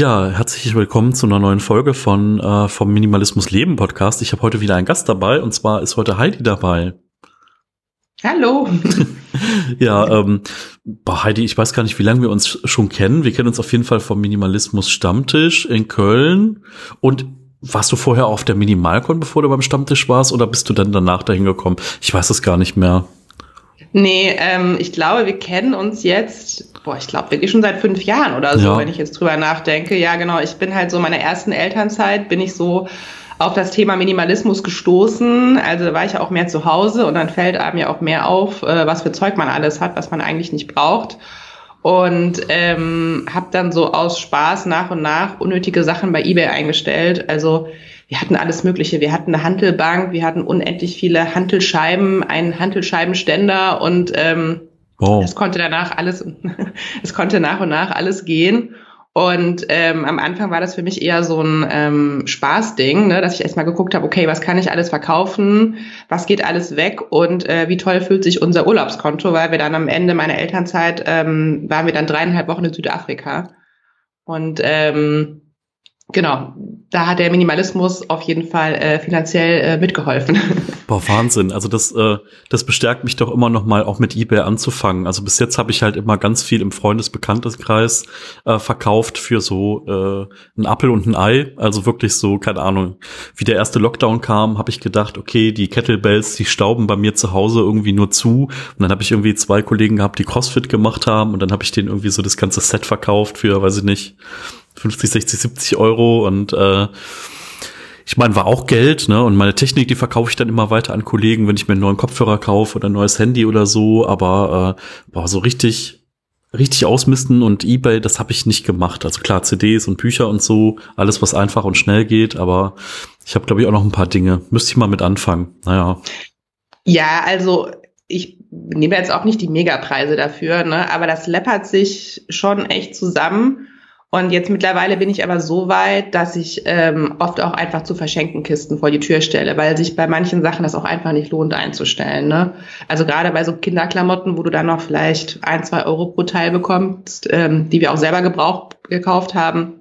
Ja, herzlich willkommen zu einer neuen Folge von äh, vom Minimalismus Leben Podcast. Ich habe heute wieder einen Gast dabei und zwar ist heute Heidi dabei. Hallo. ja, ähm, boah, Heidi, ich weiß gar nicht, wie lange wir uns schon kennen. Wir kennen uns auf jeden Fall vom Minimalismus Stammtisch in Köln. Und warst du vorher auf der Minimalcon, bevor du beim Stammtisch warst, oder bist du dann danach dahin gekommen? Ich weiß es gar nicht mehr. Nee, ähm, ich glaube, wir kennen uns jetzt, boah, ich glaube wirklich schon seit fünf Jahren oder so, ja. wenn ich jetzt drüber nachdenke. Ja, genau, ich bin halt so meiner ersten Elternzeit, bin ich so auf das Thema Minimalismus gestoßen. Also war ich ja auch mehr zu Hause und dann fällt einem ja auch mehr auf, äh, was für Zeug man alles hat, was man eigentlich nicht braucht. Und ähm, habe dann so aus Spaß nach und nach unnötige Sachen bei eBay eingestellt. Also wir hatten alles Mögliche. Wir hatten eine Handelbank, wir hatten unendlich viele Hantelscheiben, einen Hantelscheibenständer und ähm, wow. es konnte danach alles, es konnte nach und nach alles gehen. Und ähm, am Anfang war das für mich eher so ein ähm, Spaßding, ne, dass ich erstmal geguckt habe, okay, was kann ich alles verkaufen, was geht alles weg und äh, wie toll fühlt sich unser Urlaubskonto, weil wir dann am Ende meiner Elternzeit ähm, waren wir dann dreieinhalb Wochen in Südafrika. Und ähm, genau, da hat der Minimalismus auf jeden Fall äh, finanziell äh, mitgeholfen. Boah, Wahnsinn. Also das, äh, das bestärkt mich doch immer noch mal auch mit eBay anzufangen. Also bis jetzt habe ich halt immer ganz viel im Freundesbekannteskreis äh, verkauft für so äh, ein Apfel und ein Ei. Also wirklich so, keine Ahnung, wie der erste Lockdown kam, habe ich gedacht, okay, die Kettlebells, die stauben bei mir zu Hause irgendwie nur zu. Und dann habe ich irgendwie zwei Kollegen gehabt, die CrossFit gemacht haben und dann habe ich denen irgendwie so das ganze Set verkauft für, weiß ich nicht, 50, 60, 70 Euro und äh, ich meine, war auch Geld, ne? Und meine Technik, die verkaufe ich dann immer weiter an Kollegen, wenn ich mir einen neuen Kopfhörer kaufe oder ein neues Handy oder so. Aber äh, boah, so richtig, richtig ausmisten und eBay, das habe ich nicht gemacht. Also klar, CDs und Bücher und so, alles, was einfach und schnell geht. Aber ich habe, glaube ich, auch noch ein paar Dinge. Müsste ich mal mit anfangen. Naja. Ja, also ich nehme jetzt auch nicht die Megapreise dafür, ne? Aber das läppert sich schon echt zusammen. Und jetzt mittlerweile bin ich aber so weit, dass ich ähm, oft auch einfach zu verschenkten Kisten vor die Tür stelle, weil sich bei manchen Sachen das auch einfach nicht lohnt einzustellen. Ne? Also gerade bei so Kinderklamotten, wo du dann noch vielleicht ein, zwei Euro pro Teil bekommst, ähm, die wir auch selber gebraucht, gekauft haben,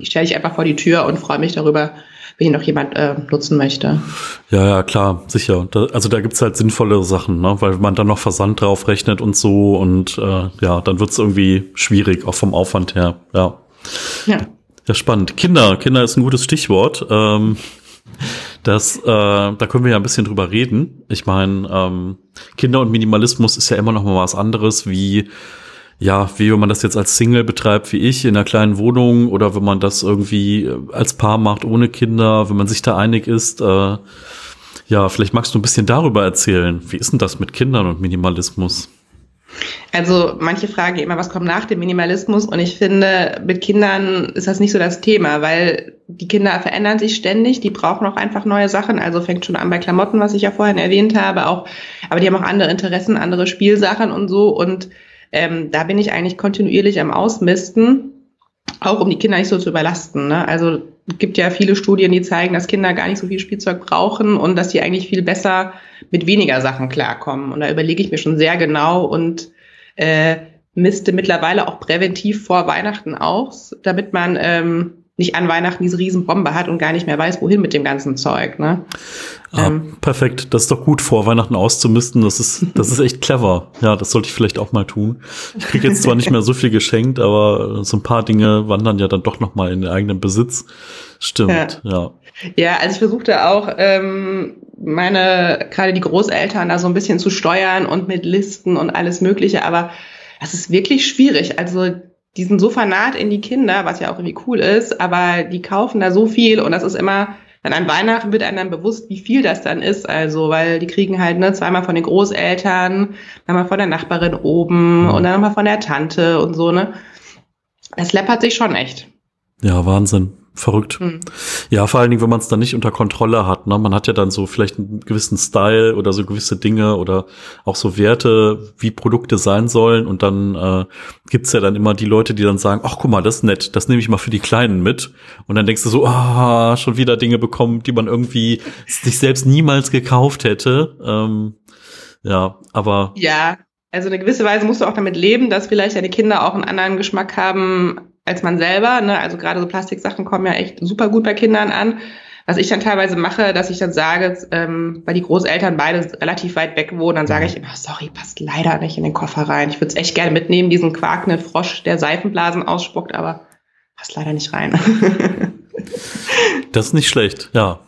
die stelle ich einfach vor die Tür und freue mich darüber, wenn ihn noch jemand äh, nutzen möchte. Ja, ja, klar, sicher. Da, also da gibt's halt sinnvollere Sachen, ne? weil man dann noch Versand drauf rechnet und so und äh, ja, dann wird's irgendwie schwierig, auch vom Aufwand her. Ja. Ja. Ja, spannend. Kinder, Kinder ist ein gutes Stichwort. Ähm, das, äh, da können wir ja ein bisschen drüber reden. Ich meine, ähm, Kinder und Minimalismus ist ja immer noch mal was anderes, wie ja, wie wenn man das jetzt als Single betreibt, wie ich, in einer kleinen Wohnung, oder wenn man das irgendwie als Paar macht ohne Kinder, wenn man sich da einig ist. Äh, ja, vielleicht magst du ein bisschen darüber erzählen. Wie ist denn das mit Kindern und Minimalismus? Also manche fragen immer, was kommt nach dem Minimalismus? Und ich finde, mit Kindern ist das nicht so das Thema, weil die Kinder verändern sich ständig, die brauchen auch einfach neue Sachen. Also fängt schon an bei Klamotten, was ich ja vorhin erwähnt habe, auch, aber die haben auch andere Interessen, andere Spielsachen und so. Und ähm, da bin ich eigentlich kontinuierlich am Ausmisten, auch um die Kinder nicht so zu überlasten. Ne? Also gibt ja viele Studien, die zeigen, dass Kinder gar nicht so viel Spielzeug brauchen und dass sie eigentlich viel besser mit weniger Sachen klarkommen. Und da überlege ich mir schon sehr genau und äh, misste mittlerweile auch präventiv vor Weihnachten aus, damit man ähm, nicht an Weihnachten diese Riesenbombe hat und gar nicht mehr weiß, wohin mit dem ganzen Zeug. Ne? Ah, ähm, perfekt, das ist doch gut, vor Weihnachten auszumisten. Das ist, das ist echt clever. Ja, das sollte ich vielleicht auch mal tun. Ich kriege jetzt zwar nicht mehr so viel geschenkt, aber so ein paar Dinge wandern ja dann doch noch mal in den eigenen Besitz. Stimmt, ja. Ja, ja also ich versuchte auch, ähm, meine, gerade die Großeltern da so ein bisschen zu steuern und mit Listen und alles Mögliche, aber das ist wirklich schwierig. Also die sind so fanat in die Kinder, was ja auch irgendwie cool ist, aber die kaufen da so viel und das ist immer, dann an Weihnachten wird einem dann bewusst, wie viel das dann ist. Also, weil die kriegen halt ne, zweimal von den Großeltern, dann mal von der Nachbarin oben und dann mal von der Tante und so, ne? Das läppert sich schon echt. Ja, Wahnsinn. Verrückt. Hm. Ja, vor allen Dingen, wenn man es dann nicht unter Kontrolle hat. Ne? Man hat ja dann so vielleicht einen gewissen Style oder so gewisse Dinge oder auch so Werte, wie Produkte sein sollen. Und dann äh, gibt's ja dann immer die Leute, die dann sagen, ach guck mal, das ist nett, das nehme ich mal für die Kleinen mit. Und dann denkst du so, ah, schon wieder Dinge bekommen, die man irgendwie sich selbst niemals gekauft hätte. Ähm, ja, aber. Ja, also eine gewisse Weise musst du auch damit leben, dass vielleicht deine Kinder auch einen anderen Geschmack haben als man selber. Ne? Also gerade so Plastiksachen kommen ja echt super gut bei Kindern an. Was ich dann teilweise mache, dass ich dann sage, ähm, weil die Großeltern beide relativ weit weg wohnen, dann sage ich immer, sorry, passt leider nicht in den Koffer rein. Ich würde es echt gerne mitnehmen, diesen quakenden Frosch, der Seifenblasen ausspuckt, aber passt leider nicht rein. das ist nicht schlecht, ja.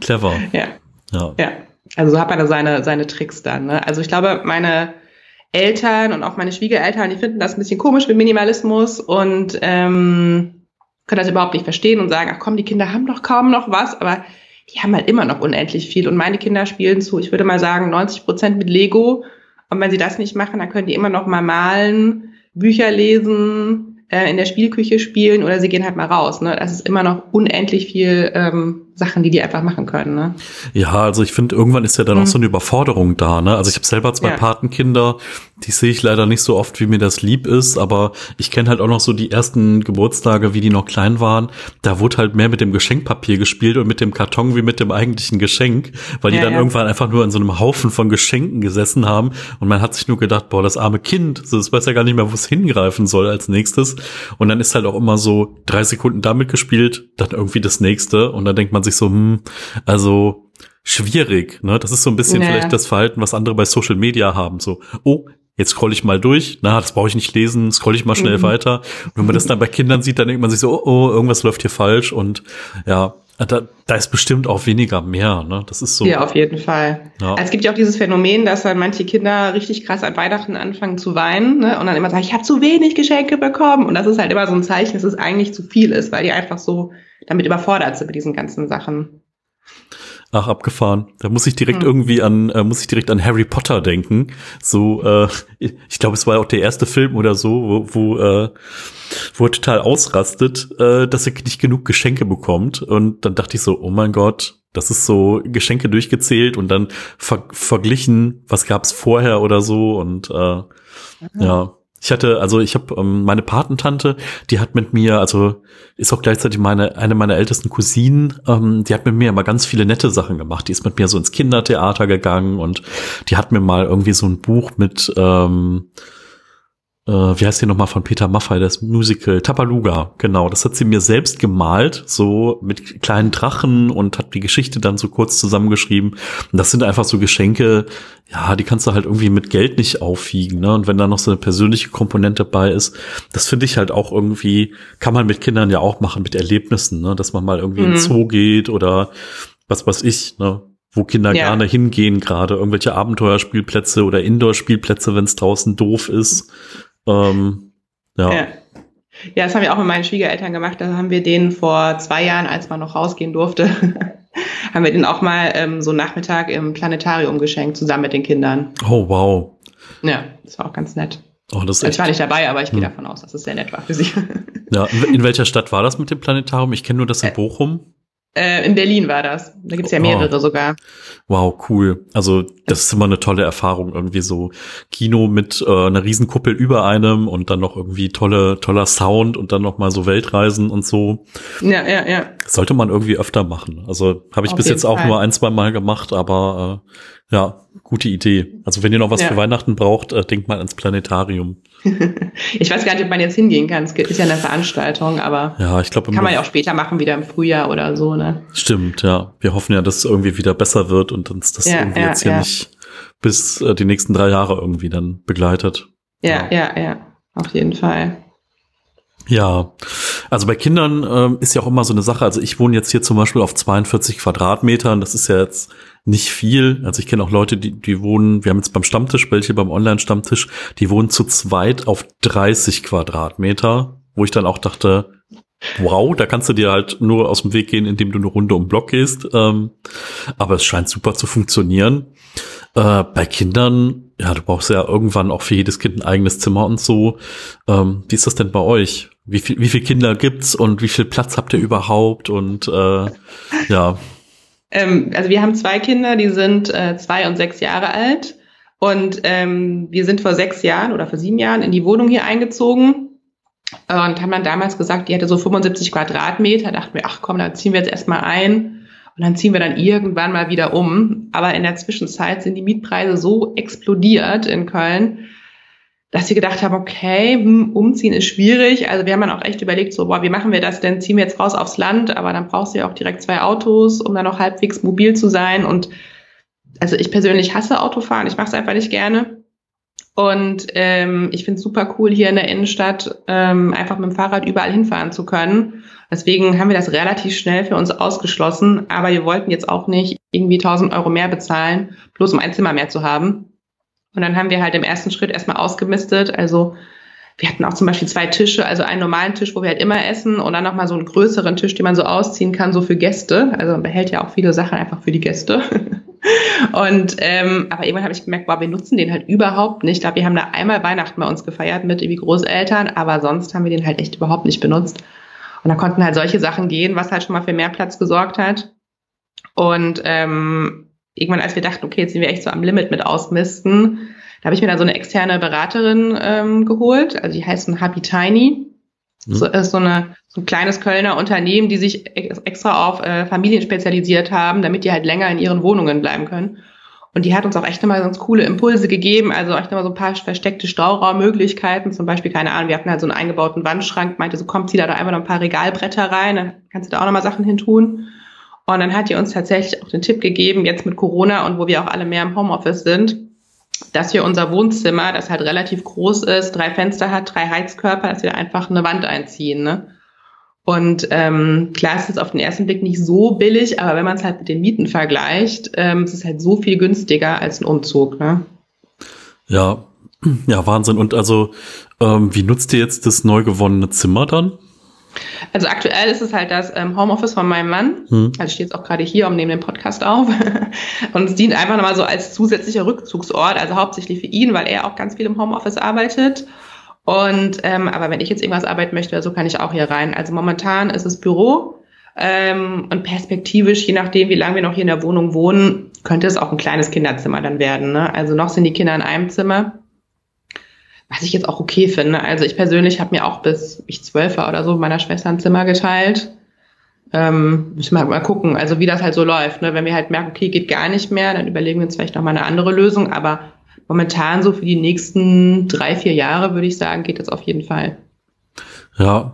Clever. Ja. Ja. ja. Also so hat man da seine, seine Tricks dann. Ne? Also ich glaube, meine Eltern und auch meine Schwiegereltern, die finden das ein bisschen komisch mit Minimalismus und ähm, können das überhaupt nicht verstehen und sagen, ach komm, die Kinder haben doch kaum noch was, aber die haben halt immer noch unendlich viel. Und meine Kinder spielen zu, ich würde mal sagen, 90 Prozent mit Lego. Und wenn sie das nicht machen, dann können die immer noch mal malen, Bücher lesen, äh, in der Spielküche spielen oder sie gehen halt mal raus. Ne? Das ist immer noch unendlich viel ähm, Sachen, die die einfach machen können. Ne? Ja, also ich finde, irgendwann ist ja dann mhm. auch so eine Überforderung da. Ne? Also ich habe selber zwei ja. Patenkinder, die sehe ich leider nicht so oft, wie mir das lieb ist, aber ich kenne halt auch noch so die ersten Geburtstage, wie die noch klein waren. Da wurde halt mehr mit dem Geschenkpapier gespielt und mit dem Karton wie mit dem eigentlichen Geschenk, weil die ja, dann ja. irgendwann einfach nur in so einem Haufen von Geschenken gesessen haben und man hat sich nur gedacht, boah, das arme Kind, so, das weiß ja gar nicht mehr, wo es hingreifen soll als nächstes. Und dann ist halt auch immer so drei Sekunden damit gespielt, dann irgendwie das nächste und dann denkt man sich so, hm, also schwierig, ne? Das ist so ein bisschen naja. vielleicht das Verhalten, was andere bei Social Media haben. So, oh, jetzt scroll ich mal durch, na, das brauche ich nicht lesen, scroll ich mal schnell mhm. weiter. Und wenn man das dann bei Kindern sieht, dann denkt man sich so, oh, oh, irgendwas läuft hier falsch und ja, da, da ist bestimmt auch weniger mehr, ne? Das ist so. Ja, auf jeden Fall. Ja. Es gibt ja auch dieses Phänomen, dass dann manche Kinder richtig krass an Weihnachten anfangen zu weinen, ne? Und dann immer sagen, ich habe zu wenig Geschenke bekommen. Und das ist halt immer so ein Zeichen, dass es eigentlich zu viel ist, weil die einfach so damit überfordert sind mit diesen ganzen Sachen. Ach, abgefahren. Da muss ich direkt hm. irgendwie an, äh, muss ich direkt an Harry Potter denken. So, äh, ich glaube, es war auch der erste Film oder so, wo, wo, äh, wo er total ausrastet, äh, dass er nicht genug Geschenke bekommt. Und dann dachte ich so, oh mein Gott, das ist so Geschenke durchgezählt und dann ver verglichen, was gab's vorher oder so und äh, ja. Ich hatte, also ich habe ähm, meine Patentante, die hat mit mir, also ist auch gleichzeitig meine eine meiner ältesten Cousinen, ähm, die hat mit mir immer ganz viele nette Sachen gemacht. Die ist mit mir so ins Kindertheater gegangen und die hat mir mal irgendwie so ein Buch mit ähm, äh, wie heißt die nochmal von Peter Maffay, das Musical, Tabaluga, genau, das hat sie mir selbst gemalt, so mit kleinen Drachen und hat die Geschichte dann so kurz zusammengeschrieben. Und das sind einfach so Geschenke, ja, die kannst du halt irgendwie mit Geld nicht aufwiegen, ne? Und wenn da noch so eine persönliche Komponente bei ist, das finde ich halt auch irgendwie, kann man mit Kindern ja auch machen, mit Erlebnissen, ne? Dass man mal irgendwie mhm. in den Zoo geht oder was weiß ich, ne? wo Kinder ja. gerne hingehen, gerade irgendwelche Abenteuerspielplätze oder Indoor-Spielplätze, wenn es draußen doof ist. Ähm, ja. ja. Ja, das haben wir auch mit meinen Schwiegereltern gemacht. Da haben wir denen vor zwei Jahren, als man noch rausgehen durfte, haben wir den auch mal ähm, so Nachmittag im Planetarium geschenkt, zusammen mit den Kindern. Oh, wow. Ja, das war auch ganz nett. Oh, das ich war nicht dabei, aber ich gehe hm. davon aus, dass es sehr nett war für sie. Ja, in welcher Stadt war das mit dem Planetarium? Ich kenne nur das in Bochum. Äh, in Berlin war das. Da gibt's ja mehrere oh. sogar. Wow, cool. Also das ist immer eine tolle Erfahrung, irgendwie so Kino mit äh, einer Riesenkuppel über einem und dann noch irgendwie tolle, toller Sound und dann noch mal so Weltreisen und so. Ja, ja, ja. sollte man irgendwie öfter machen. Also habe ich Auf bis jetzt auch Fall. nur ein, zwei Mal gemacht, aber äh, ja, gute Idee. Also wenn ihr noch was ja. für Weihnachten braucht, äh, denkt mal ans Planetarium. ich weiß gar nicht, ob man jetzt hingehen kann. Es ist ja eine Veranstaltung, aber ja, ich glaube, kann man ja auch später machen, wieder im Frühjahr oder so, ne? Stimmt, ja. Wir hoffen ja, dass es irgendwie wieder besser wird und uns das ja, irgendwie ja, jetzt hier ja. nicht bis äh, die nächsten drei Jahre irgendwie dann begleitet. Ja, ja, ja. Auf jeden Fall. Ja, also bei Kindern ähm, ist ja auch immer so eine Sache. Also ich wohne jetzt hier zum Beispiel auf 42 Quadratmetern. Das ist ja jetzt nicht viel. Also ich kenne auch Leute, die, die wohnen, wir haben jetzt beim Stammtisch, welche beim Online-Stammtisch, die wohnen zu zweit auf 30 Quadratmeter, wo ich dann auch dachte, wow, da kannst du dir halt nur aus dem Weg gehen, indem du eine Runde um Block gehst. Ähm, aber es scheint super zu funktionieren. Äh, bei Kindern, ja, du brauchst ja irgendwann auch für jedes Kind ein eigenes Zimmer und so. Ähm, wie ist das denn bei euch? Wie viel, wie viele Kinder gibt's und wie viel Platz habt ihr überhaupt? Und äh, ja. Ähm, also wir haben zwei Kinder, die sind äh, zwei und sechs Jahre alt. Und ähm, wir sind vor sechs Jahren oder vor sieben Jahren in die Wohnung hier eingezogen und haben dann damals gesagt, die hätte so 75 Quadratmeter. Dachten wir, ach komm, da ziehen wir jetzt erstmal ein und dann ziehen wir dann irgendwann mal wieder um. Aber in der Zwischenzeit sind die Mietpreise so explodiert in Köln, dass wir gedacht haben, okay, hm, umziehen ist schwierig. Also wir haben dann auch echt überlegt, so, boah, wie machen wir das denn? Ziehen wir jetzt raus aufs Land, aber dann brauchst du ja auch direkt zwei Autos, um dann auch halbwegs mobil zu sein. Und also ich persönlich hasse Autofahren, ich mache es einfach nicht gerne. Und ähm, ich finde es super cool, hier in der Innenstadt ähm, einfach mit dem Fahrrad überall hinfahren zu können. Deswegen haben wir das relativ schnell für uns ausgeschlossen. Aber wir wollten jetzt auch nicht irgendwie 1000 Euro mehr bezahlen, bloß um ein Zimmer mehr zu haben. Und dann haben wir halt im ersten Schritt erstmal ausgemistet. Also wir hatten auch zum Beispiel zwei Tische, also einen normalen Tisch, wo wir halt immer essen und dann nochmal so einen größeren Tisch, den man so ausziehen kann, so für Gäste. Also man behält ja auch viele Sachen einfach für die Gäste. und ähm, aber irgendwann habe ich gemerkt, boah, wir nutzen den halt überhaupt nicht. Ich glaube, wir haben da einmal Weihnachten bei uns gefeiert mit irgendwie Großeltern, aber sonst haben wir den halt echt überhaupt nicht benutzt. Und da konnten halt solche Sachen gehen, was halt schon mal für mehr Platz gesorgt hat. Und ähm, irgendwann, als wir dachten, okay, jetzt sind wir echt so am Limit mit Ausmisten, da habe ich mir dann so eine externe Beraterin ähm, geholt, also die heißt ein Happy Tiny. Mhm. So, ist so, eine, so ein kleines Kölner Unternehmen, die sich extra auf äh, Familien spezialisiert haben, damit die halt länger in ihren Wohnungen bleiben können. Und die hat uns auch echt nochmal ganz coole Impulse gegeben, also echt nochmal so ein paar versteckte Stauraummöglichkeiten. Zum Beispiel, keine Ahnung, wir hatten halt so einen eingebauten Wandschrank, meinte so, komm, zieh da, da einfach noch ein paar Regalbretter rein, dann kannst du da auch nochmal Sachen hin tun. Und dann hat die uns tatsächlich auch den Tipp gegeben, jetzt mit Corona und wo wir auch alle mehr im Homeoffice sind, dass wir unser Wohnzimmer, das halt relativ groß ist, drei Fenster hat, drei Heizkörper, dass wir einfach eine Wand einziehen. Ne? Und ähm, klar ist es auf den ersten Blick nicht so billig, aber wenn man es halt mit den Mieten vergleicht, ähm, ist es halt so viel günstiger als ein Umzug. Ne? Ja, ja, Wahnsinn. Und also, ähm, wie nutzt ihr jetzt das neu gewonnene Zimmer dann? Also aktuell ist es halt das ähm, Homeoffice von meinem Mann. Hm. Also ich stehe jetzt auch gerade hier und nehme den Podcast auf. und es dient einfach nochmal so als zusätzlicher Rückzugsort, also hauptsächlich für ihn, weil er auch ganz viel im Homeoffice arbeitet. Und ähm, aber wenn ich jetzt irgendwas arbeiten möchte, so kann ich auch hier rein. Also momentan ist es Büro. Ähm, und perspektivisch, je nachdem, wie lange wir noch hier in der Wohnung wohnen, könnte es auch ein kleines Kinderzimmer dann werden. Ne? Also noch sind die Kinder in einem Zimmer was ich jetzt auch okay finde. Also ich persönlich habe mir auch bis ich zwölf war oder so meiner Schwester ein Zimmer geteilt. Ähm, müssen wir halt mal gucken, also wie das halt so läuft. Ne? Wenn wir halt merken, okay, geht gar nicht mehr, dann überlegen wir uns vielleicht noch mal eine andere Lösung. Aber momentan so für die nächsten drei, vier Jahre würde ich sagen, geht das auf jeden Fall. Ja,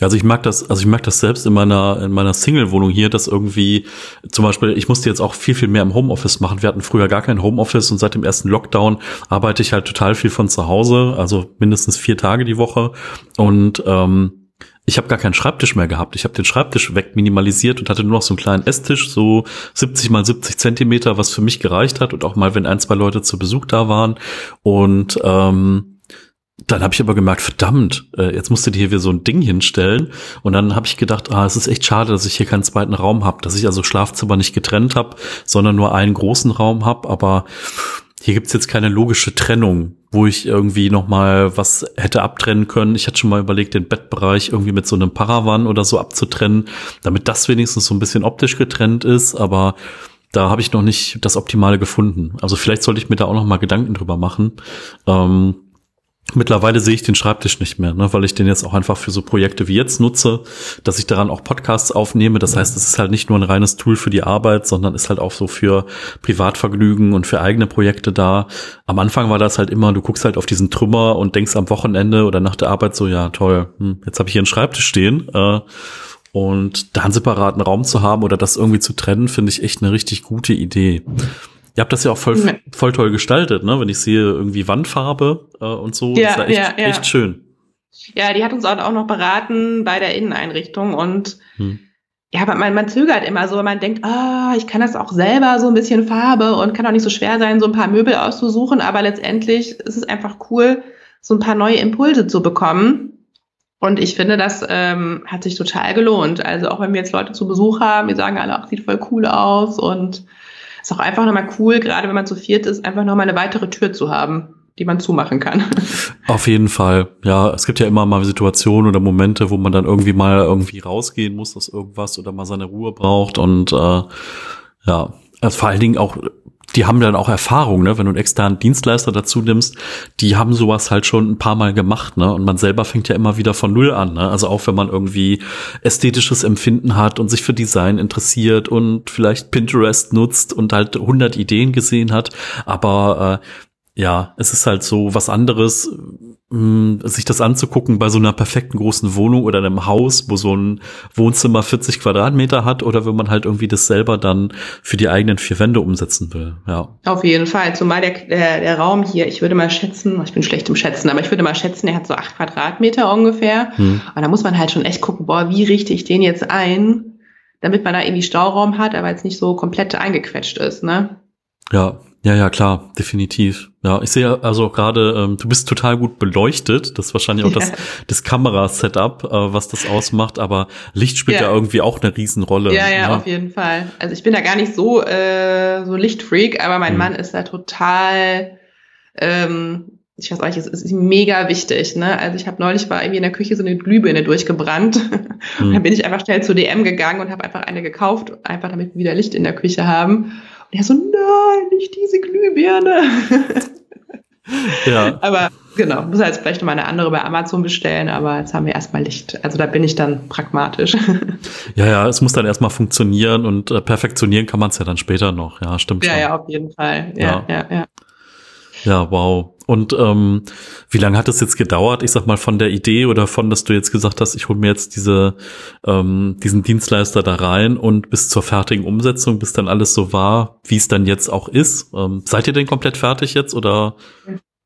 also ich mag das, also ich mag das selbst in meiner, in meiner Single-Wohnung hier, dass irgendwie, zum Beispiel, ich musste jetzt auch viel, viel mehr im Homeoffice machen. Wir hatten früher gar kein Homeoffice und seit dem ersten Lockdown arbeite ich halt total viel von zu Hause, also mindestens vier Tage die Woche. Und ähm, ich habe gar keinen Schreibtisch mehr gehabt. Ich habe den Schreibtisch weg minimalisiert und hatte nur noch so einen kleinen Esstisch, so 70 mal 70 Zentimeter, was für mich gereicht hat und auch mal, wenn ein, zwei Leute zu Besuch da waren. Und ähm, dann habe ich aber gemerkt, verdammt, äh, jetzt musst du dir hier wieder so ein Ding hinstellen. Und dann habe ich gedacht, ah, es ist echt schade, dass ich hier keinen zweiten Raum habe, dass ich also Schlafzimmer nicht getrennt habe, sondern nur einen großen Raum habe. Aber hier gibt's jetzt keine logische Trennung, wo ich irgendwie noch mal was hätte abtrennen können. Ich hatte schon mal überlegt, den Bettbereich irgendwie mit so einem Paravan oder so abzutrennen, damit das wenigstens so ein bisschen optisch getrennt ist. Aber da habe ich noch nicht das Optimale gefunden. Also vielleicht sollte ich mir da auch noch mal Gedanken drüber machen. Ähm, Mittlerweile sehe ich den Schreibtisch nicht mehr, ne, weil ich den jetzt auch einfach für so Projekte wie jetzt nutze, dass ich daran auch Podcasts aufnehme. Das heißt, es ist halt nicht nur ein reines Tool für die Arbeit, sondern ist halt auch so für Privatvergnügen und für eigene Projekte da. Am Anfang war das halt immer, du guckst halt auf diesen Trümmer und denkst am Wochenende oder nach der Arbeit so, ja toll, hm, jetzt habe ich hier einen Schreibtisch stehen. Äh, und da einen separaten Raum zu haben oder das irgendwie zu trennen, finde ich echt eine richtig gute Idee. Ihr habt das ja auch voll, voll toll gestaltet, ne? Wenn ich sehe, irgendwie Wandfarbe äh, und so, ja, ist ja echt, ja, echt schön. Ja, die hat uns auch noch beraten bei der Inneneinrichtung und hm. ja, man, man zögert immer so, man denkt, ah, ich kann das auch selber so ein bisschen Farbe und kann auch nicht so schwer sein, so ein paar Möbel auszusuchen, aber letztendlich ist es einfach cool, so ein paar neue Impulse zu bekommen. Und ich finde, das ähm, hat sich total gelohnt. Also auch wenn wir jetzt Leute zu Besuch haben, die sagen alle, ach, sieht voll cool aus und ist auch einfach nochmal cool, gerade wenn man zu viert ist, einfach nochmal eine weitere Tür zu haben, die man zumachen kann. Auf jeden Fall. Ja, es gibt ja immer mal Situationen oder Momente, wo man dann irgendwie mal irgendwie rausgehen muss aus irgendwas oder mal seine Ruhe braucht und äh, ja, also vor allen Dingen auch die haben dann auch Erfahrung, ne? Wenn du einen externen Dienstleister dazu nimmst, die haben sowas halt schon ein paar Mal gemacht, ne? Und man selber fängt ja immer wieder von Null an, ne? Also auch wenn man irgendwie ästhetisches Empfinden hat und sich für Design interessiert und vielleicht Pinterest nutzt und halt 100 Ideen gesehen hat, aber äh, ja, es ist halt so was anderes, mh, sich das anzugucken bei so einer perfekten großen Wohnung oder einem Haus, wo so ein Wohnzimmer 40 Quadratmeter hat oder wenn man halt irgendwie das selber dann für die eigenen vier Wände umsetzen will. Ja. Auf jeden Fall. Zumal der, der, der Raum hier, ich würde mal schätzen, ich bin schlecht im Schätzen, aber ich würde mal schätzen, der hat so acht Quadratmeter ungefähr. Hm. Und da muss man halt schon echt gucken, boah, wie richte ich den jetzt ein, damit man da irgendwie Stauraum hat, aber jetzt nicht so komplett eingequetscht ist, ne? Ja, ja, ja, klar, definitiv. Ja, ich sehe also gerade, ähm, du bist total gut beleuchtet. Das ist wahrscheinlich auch ja. das, das Kamerasetup, äh, was das ausmacht, aber Licht spielt ja, ja irgendwie auch eine Riesenrolle. Ja, ja, ja, auf jeden Fall. Also ich bin da gar nicht so, äh, so Lichtfreak, aber mein hm. Mann ist da total, ähm, ich weiß auch nicht, es ist mega wichtig. Ne? Also ich habe neulich war irgendwie in der Küche so eine Glühbirne durchgebrannt. Hm. Und dann bin ich einfach schnell zu DM gegangen und habe einfach eine gekauft, einfach damit wir wieder Licht in der Küche haben. Und er so, nein, nicht diese Glühbirne. ja. Aber genau, muss jetzt vielleicht noch mal eine andere bei Amazon bestellen, aber jetzt haben wir erstmal Licht. Also da bin ich dann pragmatisch. Ja, ja, es muss dann erstmal funktionieren und äh, perfektionieren kann man es ja dann später noch. Ja, stimmt. Ja, schon. ja, auf jeden Fall. Ja, ja, ja. ja. Ja, wow. Und ähm, wie lange hat es jetzt gedauert? Ich sag mal von der Idee oder von, dass du jetzt gesagt hast, ich hole mir jetzt diese ähm, diesen Dienstleister da rein und bis zur fertigen Umsetzung, bis dann alles so war, wie es dann jetzt auch ist. Ähm, seid ihr denn komplett fertig jetzt oder?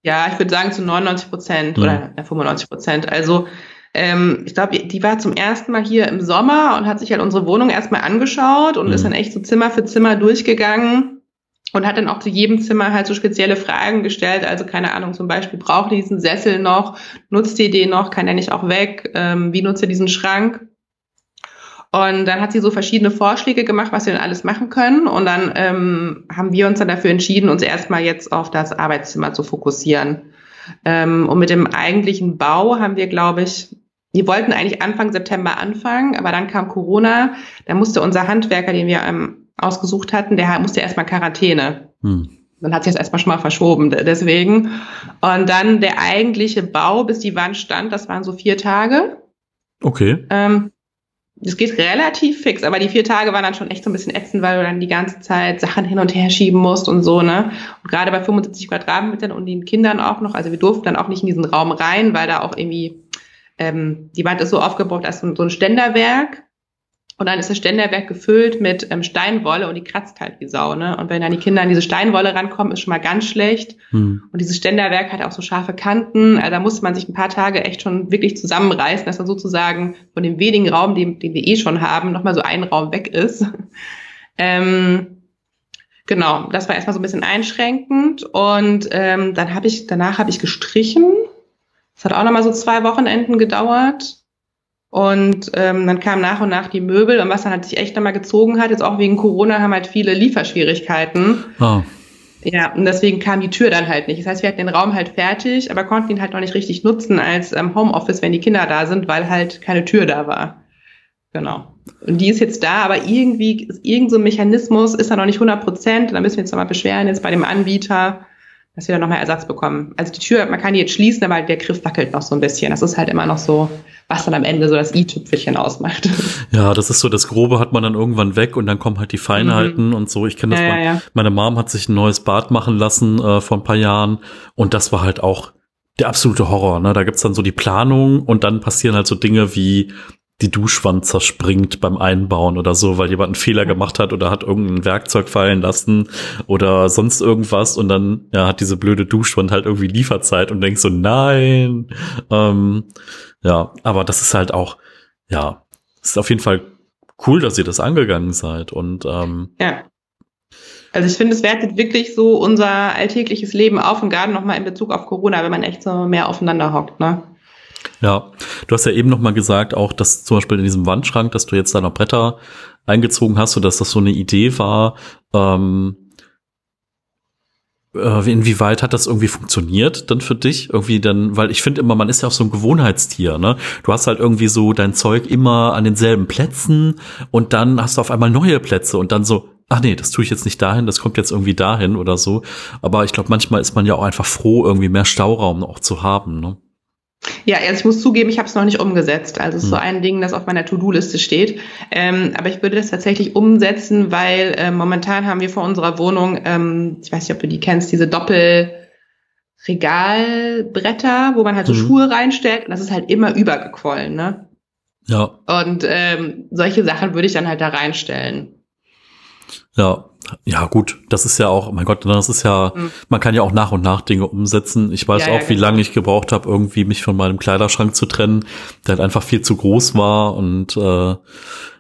Ja, ich würde sagen zu 99 Prozent mhm. oder 95 Prozent. Also ähm, ich glaube, die war zum ersten Mal hier im Sommer und hat sich halt unsere Wohnung erstmal angeschaut und mhm. ist dann echt so Zimmer für Zimmer durchgegangen und hat dann auch zu jedem Zimmer halt so spezielle Fragen gestellt. Also keine Ahnung, zum Beispiel, braucht ihr diesen Sessel noch? Nutzt ihr den noch? Kann er nicht auch weg? Ähm, wie nutzt ihr diesen Schrank? Und dann hat sie so verschiedene Vorschläge gemacht, was wir denn alles machen können. Und dann ähm, haben wir uns dann dafür entschieden, uns erstmal jetzt auf das Arbeitszimmer zu fokussieren. Ähm, und mit dem eigentlichen Bau haben wir, glaube ich, wir wollten eigentlich Anfang September anfangen, aber dann kam Corona. Da musste unser Handwerker, den wir ähm, ausgesucht hatten, der musste erstmal Quarantäne. Hm. Dann hat sich das erstmal schon mal verschoben, deswegen. Und dann der eigentliche Bau, bis die Wand stand, das waren so vier Tage. Okay. Ähm, das geht relativ fix, aber die vier Tage waren dann schon echt so ein bisschen ätzend, weil du dann die ganze Zeit Sachen hin und her schieben musst und so, ne? Und gerade bei 75 Quadratmetern und den Kindern auch noch, also wir durften dann auch nicht in diesen Raum rein, weil da auch irgendwie, ähm, die Wand ist so aufgebaut als so ein Ständerwerk und dann ist das Ständerwerk gefüllt mit ähm, Steinwolle und die kratzt halt wie Sau. Ne? Und wenn dann die Kinder an diese Steinwolle rankommen, ist schon mal ganz schlecht. Hm. Und dieses Ständerwerk hat auch so scharfe Kanten. Also da musste man sich ein paar Tage echt schon wirklich zusammenreißen, dass dann sozusagen von dem wenigen Raum, den, den wir eh schon haben, nochmal so ein Raum weg ist. ähm, genau, das war erstmal so ein bisschen einschränkend. Und ähm, dann habe ich, danach habe ich gestrichen. Das hat auch nochmal so zwei Wochenenden gedauert. Und ähm, dann kamen nach und nach die Möbel und was dann halt sich echt nochmal gezogen hat, jetzt auch wegen Corona haben halt viele Lieferschwierigkeiten. Oh. Ja, und deswegen kam die Tür dann halt nicht. Das heißt, wir hatten den Raum halt fertig, aber konnten ihn halt noch nicht richtig nutzen als ähm, Homeoffice, wenn die Kinder da sind, weil halt keine Tür da war. Genau. Und die ist jetzt da, aber irgendwie, irgend so ein Mechanismus ist da noch nicht 100 Prozent. Da müssen wir jetzt nochmal beschweren jetzt bei dem Anbieter, dass wir da nochmal Ersatz bekommen. Also die Tür, man kann die jetzt schließen, aber der Griff wackelt noch so ein bisschen. Das ist halt immer noch so, was dann am Ende so das i-Tüpfelchen ausmacht. Ja, das ist so, das Grobe hat man dann irgendwann weg und dann kommen halt die Feinheiten mhm. und so. Ich kenne das, ja, mal, ja. meine Mom hat sich ein neues Bad machen lassen äh, vor ein paar Jahren und das war halt auch der absolute Horror. Ne? Da gibt's dann so die Planung und dann passieren halt so Dinge wie die Duschwand zerspringt beim Einbauen oder so, weil jemand einen Fehler gemacht hat oder hat irgendein Werkzeug fallen lassen oder sonst irgendwas und dann ja, hat diese blöde Duschwand halt irgendwie Lieferzeit und denkst so, nein. Ähm, ja, aber das ist halt auch, ja, ist auf jeden Fall cool, dass ihr das angegangen seid und ähm, ja. Also ich finde, es wertet wirklich so unser alltägliches Leben auf und gerade nochmal in Bezug auf Corona, wenn man echt so mehr aufeinander hockt, ne? Ja, du hast ja eben noch mal gesagt, auch dass zum Beispiel in diesem Wandschrank, dass du jetzt da noch Bretter eingezogen hast, so dass das so eine Idee war. Ähm, äh, inwieweit hat das irgendwie funktioniert dann für dich? Irgendwie dann, weil ich finde immer, man ist ja auch so ein Gewohnheitstier, ne? Du hast halt irgendwie so dein Zeug immer an denselben Plätzen und dann hast du auf einmal neue Plätze und dann so, ach nee, das tue ich jetzt nicht dahin, das kommt jetzt irgendwie dahin oder so. Aber ich glaube, manchmal ist man ja auch einfach froh, irgendwie mehr Stauraum auch zu haben, ne? Ja, also ich muss zugeben, ich habe es noch nicht umgesetzt. Also es ist hm. so ein Ding, das auf meiner To-Do-Liste steht. Ähm, aber ich würde das tatsächlich umsetzen, weil äh, momentan haben wir vor unserer Wohnung, ähm, ich weiß nicht, ob du die kennst, diese Doppel, Regalbretter, wo man halt so mhm. Schuhe reinstellt und das ist halt immer übergequollen, ne? Ja. Und ähm, solche Sachen würde ich dann halt da reinstellen. Ja, ja, gut, das ist ja auch, mein Gott, das ist ja, mhm. man kann ja auch nach und nach Dinge umsetzen. Ich weiß ja, auch, ja, wie genau. lange ich gebraucht habe, irgendwie mich von meinem Kleiderschrank zu trennen, der halt einfach viel zu groß war und äh,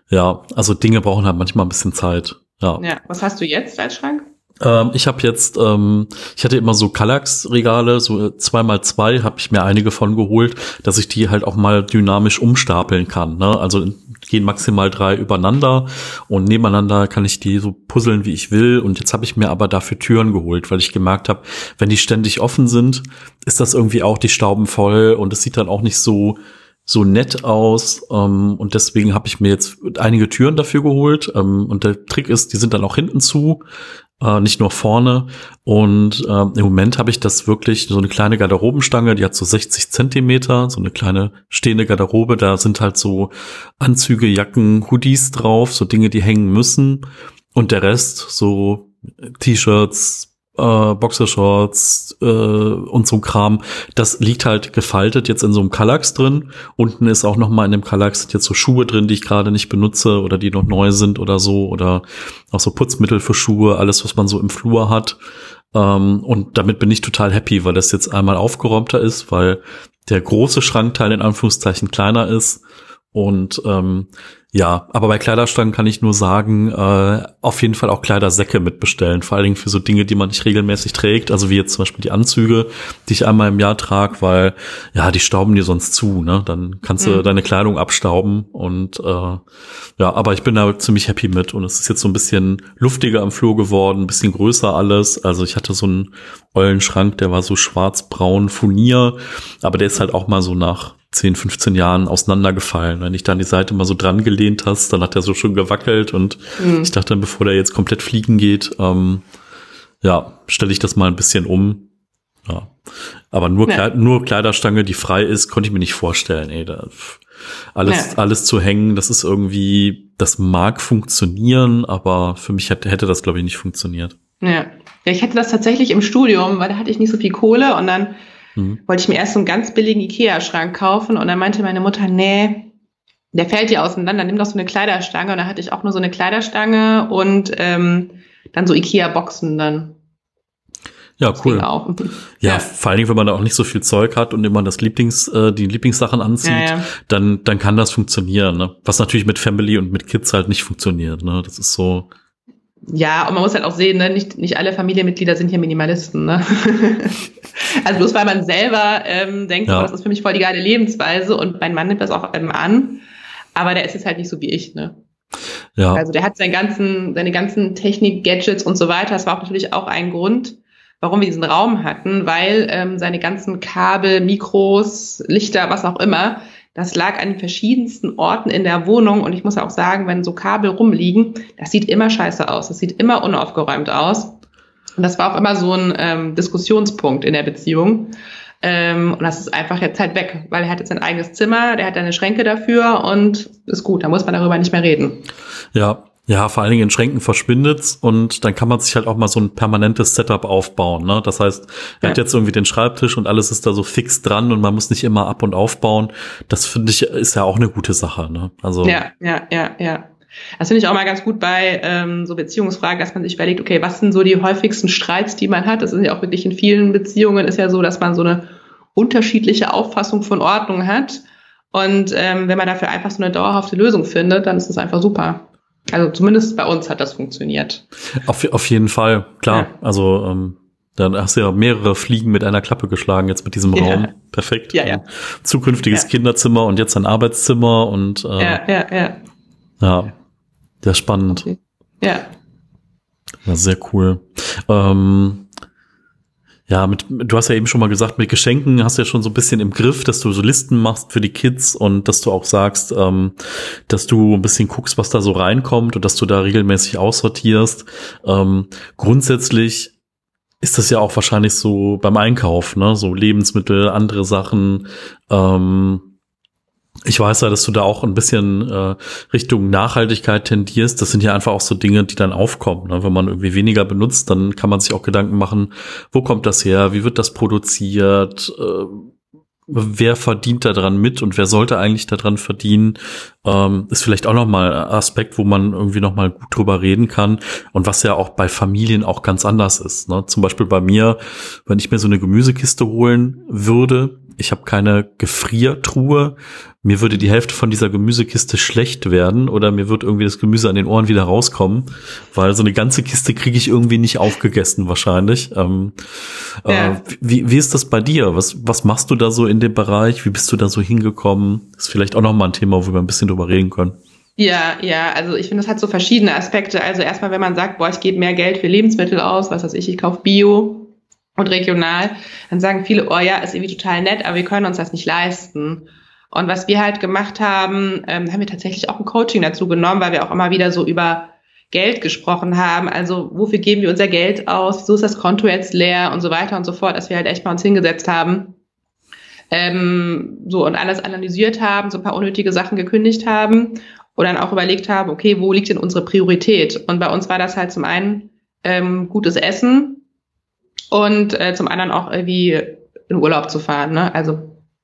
ja, also Dinge brauchen halt manchmal ein bisschen Zeit. Ja. ja, was hast du jetzt als Schrank? Ähm, ich habe jetzt, ähm, ich hatte immer so Kallax-Regale, so zwei mal zwei, habe ich mir einige von geholt, dass ich die halt auch mal dynamisch umstapeln kann. Ne? Also gehen maximal drei übereinander und nebeneinander kann ich die so puzzeln, wie ich will. Und jetzt habe ich mir aber dafür Türen geholt, weil ich gemerkt habe, wenn die ständig offen sind, ist das irgendwie auch die Stauben voll und es sieht dann auch nicht so so nett aus ähm, und deswegen habe ich mir jetzt einige Türen dafür geholt ähm, und der Trick ist, die sind dann auch hinten zu, äh, nicht nur vorne. Und äh, im Moment habe ich das wirklich so eine kleine Garderobenstange, die hat so 60 Zentimeter, so eine kleine stehende Garderobe. Da sind halt so Anzüge, Jacken, Hoodies drauf, so Dinge, die hängen müssen. Und der Rest, so T-Shirts, äh, Boxershorts äh, und so Kram, das liegt halt gefaltet jetzt in so einem Kallax drin. Unten ist auch noch mal in dem Kallax jetzt so Schuhe drin, die ich gerade nicht benutze oder die noch neu sind oder so oder auch so Putzmittel für Schuhe, alles was man so im Flur hat. Ähm, und damit bin ich total happy, weil das jetzt einmal aufgeräumter ist, weil der große Schrankteil in Anführungszeichen kleiner ist und ähm, ja, aber bei Kleiderstangen kann ich nur sagen, äh, auf jeden Fall auch Kleidersäcke mitbestellen. Vor allen Dingen für so Dinge, die man nicht regelmäßig trägt. Also wie jetzt zum Beispiel die Anzüge, die ich einmal im Jahr trage, weil ja, die stauben dir sonst zu. Ne? Dann kannst du mhm. deine Kleidung abstauben. Und äh, ja, aber ich bin da ziemlich happy mit. Und es ist jetzt so ein bisschen luftiger am Flur geworden, ein bisschen größer alles. Also ich hatte so einen ollen Schrank, der war so schwarz-braun Furnier, aber der ist halt auch mal so nach 10, 15 Jahren auseinandergefallen. Wenn ich da an die Seite mal so dran gelehnt hast, dann hat er so schon gewackelt und mhm. ich dachte dann, bevor der jetzt komplett fliegen geht, ähm, ja, stelle ich das mal ein bisschen um. Ja. Aber nur, ja. Kleid nur Kleiderstange, die frei ist, konnte ich mir nicht vorstellen. Ey, da, alles, ja. alles zu hängen, das ist irgendwie, das mag funktionieren, aber für mich hätte, hätte das, glaube ich, nicht funktioniert. Ja. ja, ich hätte das tatsächlich im Studium, weil da hatte ich nicht so viel Kohle und dann Mhm. Wollte ich mir erst so einen ganz billigen Ikea-Schrank kaufen und dann meinte meine Mutter, nee, der fällt dir auseinander, nimm doch so eine Kleiderstange. Und da hatte ich auch nur so eine Kleiderstange und ähm, dann so Ikea-Boxen dann. Ja, cool. Ja, ja, vor allen Dingen, wenn man da auch nicht so viel Zeug hat und immer das Lieblings, äh, die Lieblingssachen anzieht, ja, ja. dann, dann kann das funktionieren. Ne? Was natürlich mit Family und mit Kids halt nicht funktioniert. Ne? Das ist so. Ja, und man muss halt auch sehen, ne? nicht, nicht alle Familienmitglieder sind hier Minimalisten. Ne? Also bloß weil man selber ähm, denkt, ja. oh, das ist für mich voll die geile Lebensweise und mein Mann nimmt das auch ähm, an, aber der ist jetzt halt nicht so wie ich, ne? Ja. Also der hat seinen ganzen, seine ganzen Technik, Gadgets und so weiter. Das war auch natürlich auch ein Grund, warum wir diesen Raum hatten, weil ähm, seine ganzen Kabel, Mikros, Lichter, was auch immer, das lag an den verschiedensten Orten in der Wohnung. Und ich muss auch sagen, wenn so Kabel rumliegen, das sieht immer scheiße aus. Das sieht immer unaufgeräumt aus. Und das war auch immer so ein ähm, Diskussionspunkt in der Beziehung. Ähm, und das ist einfach jetzt halt weg, weil er hat jetzt sein eigenes Zimmer, der hat eine Schränke dafür und ist gut, da muss man darüber nicht mehr reden. Ja, ja, vor allen Dingen in Schränken verschwindet's und dann kann man sich halt auch mal so ein permanentes Setup aufbauen. Ne? Das heißt, er ja. hat jetzt irgendwie den Schreibtisch und alles ist da so fix dran und man muss nicht immer ab und aufbauen. Das finde ich ist ja auch eine gute Sache. Ne? Also ja, ja, ja, ja. Das finde ich auch mal ganz gut bei ähm, so Beziehungsfragen, dass man sich überlegt, okay, was sind so die häufigsten Streits, die man hat? Das ist ja auch wirklich in vielen Beziehungen ist ja so, dass man so eine unterschiedliche Auffassung von Ordnung hat. Und ähm, wenn man dafür einfach so eine dauerhafte Lösung findet, dann ist das einfach super. Also zumindest bei uns hat das funktioniert. Auf, auf jeden Fall, klar. Ja. Also ähm, dann hast du ja mehrere Fliegen mit einer Klappe geschlagen jetzt mit diesem ja. Raum. Perfekt. Ja, ja. Zukünftiges ja. Kinderzimmer und jetzt ein Arbeitszimmer und äh, ja, ja, ja. Ja, sehr spannend. Okay. Ja. Ja, sehr cool. Ähm, ja, mit, du hast ja eben schon mal gesagt, mit Geschenken hast du ja schon so ein bisschen im Griff, dass du so Listen machst für die Kids und dass du auch sagst, ähm, dass du ein bisschen guckst, was da so reinkommt und dass du da regelmäßig aussortierst. Ähm, grundsätzlich ist das ja auch wahrscheinlich so beim Einkauf, ne? So Lebensmittel, andere Sachen. Ähm, Ich weiß ja, dass du da auch ein bisschen äh, Richtung Nachhaltigkeit tendierst. Das sind ja einfach auch so Dinge, die dann aufkommen. Ne? Wenn man irgendwie weniger benutzt, dann kann man sich auch Gedanken machen, wo kommt das her, wie wird das produziert, äh, wer verdient da dran mit und wer sollte eigentlich daran verdienen, ähm, ist vielleicht auch nochmal ein Aspekt, wo man irgendwie nochmal gut drüber reden kann und was ja auch bei Familien auch ganz anders ist. Ne? Zum Beispiel bei mir, wenn ich mir so eine Gemüsekiste holen würde, ich habe keine Gefriertruhe. Mir würde die Hälfte von dieser Gemüsekiste schlecht werden oder mir wird irgendwie das Gemüse an den Ohren wieder rauskommen, weil so eine ganze Kiste kriege ich irgendwie nicht aufgegessen wahrscheinlich. Ähm, äh, ja. äh, wie, wie ist das bei dir? Was, was machst du da so in dem Bereich? Wie bist du da so hingekommen? ist vielleicht auch noch mal ein Thema, wo wir ein bisschen drüber reden können. Ja, ja, also ich finde, das hat so verschiedene Aspekte. Also erstmal, wenn man sagt, boah, ich gebe mehr Geld für Lebensmittel aus, was weiß ich, ich kaufe Bio, und regional, dann sagen viele, oh ja, ist irgendwie total nett, aber wir können uns das nicht leisten. Und was wir halt gemacht haben, ähm, haben wir tatsächlich auch ein Coaching dazu genommen, weil wir auch immer wieder so über Geld gesprochen haben. Also wofür geben wir unser Geld aus? Wieso ist das Konto jetzt leer und so weiter und so fort, dass wir halt echt mal uns hingesetzt haben. Ähm, so und alles analysiert haben, so ein paar unnötige Sachen gekündigt haben und dann auch überlegt haben, okay, wo liegt denn unsere Priorität? Und bei uns war das halt zum einen ähm, gutes Essen, und äh, zum anderen auch irgendwie in Urlaub zu fahren. Ne? Also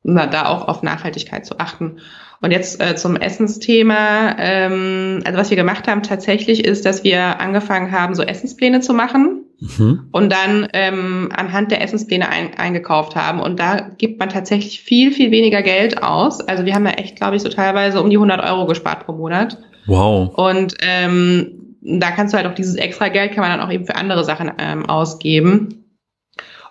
na, da auch auf Nachhaltigkeit zu achten. Und jetzt äh, zum Essensthema. Ähm, also was wir gemacht haben tatsächlich ist, dass wir angefangen haben, so Essenspläne zu machen mhm. und dann ähm, anhand der Essenspläne ein, eingekauft haben. Und da gibt man tatsächlich viel, viel weniger Geld aus. Also wir haben ja echt, glaube ich, so teilweise um die 100 Euro gespart pro Monat. Wow. Und ähm, da kannst du halt auch dieses extra Geld kann man dann auch eben für andere Sachen ähm, ausgeben.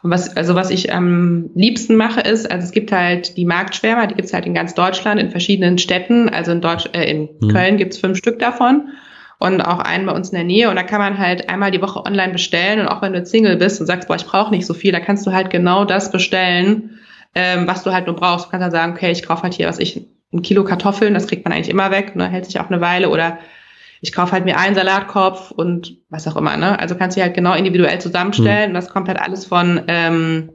Und was, also was ich am liebsten mache, ist, also es gibt halt die Marktschwärmer, die gibt es halt in ganz Deutschland, in verschiedenen Städten. Also in, Deutsch, äh, in mhm. Köln gibt es fünf Stück davon und auch einen bei uns in der Nähe. Und da kann man halt einmal die Woche online bestellen. Und auch wenn du Single bist und sagst, boah, ich brauche nicht so viel, da kannst du halt genau das bestellen, ähm, was du halt nur brauchst. Du kannst dann sagen, okay, ich kaufe halt hier, was ich, ein Kilo Kartoffeln, das kriegt man eigentlich immer weg, ne, hält sich auch eine Weile. Oder ich kaufe halt mir einen Salatkopf und was auch immer. Ne? Also kannst du halt genau individuell zusammenstellen. Mhm. Und das kommt halt alles von ähm,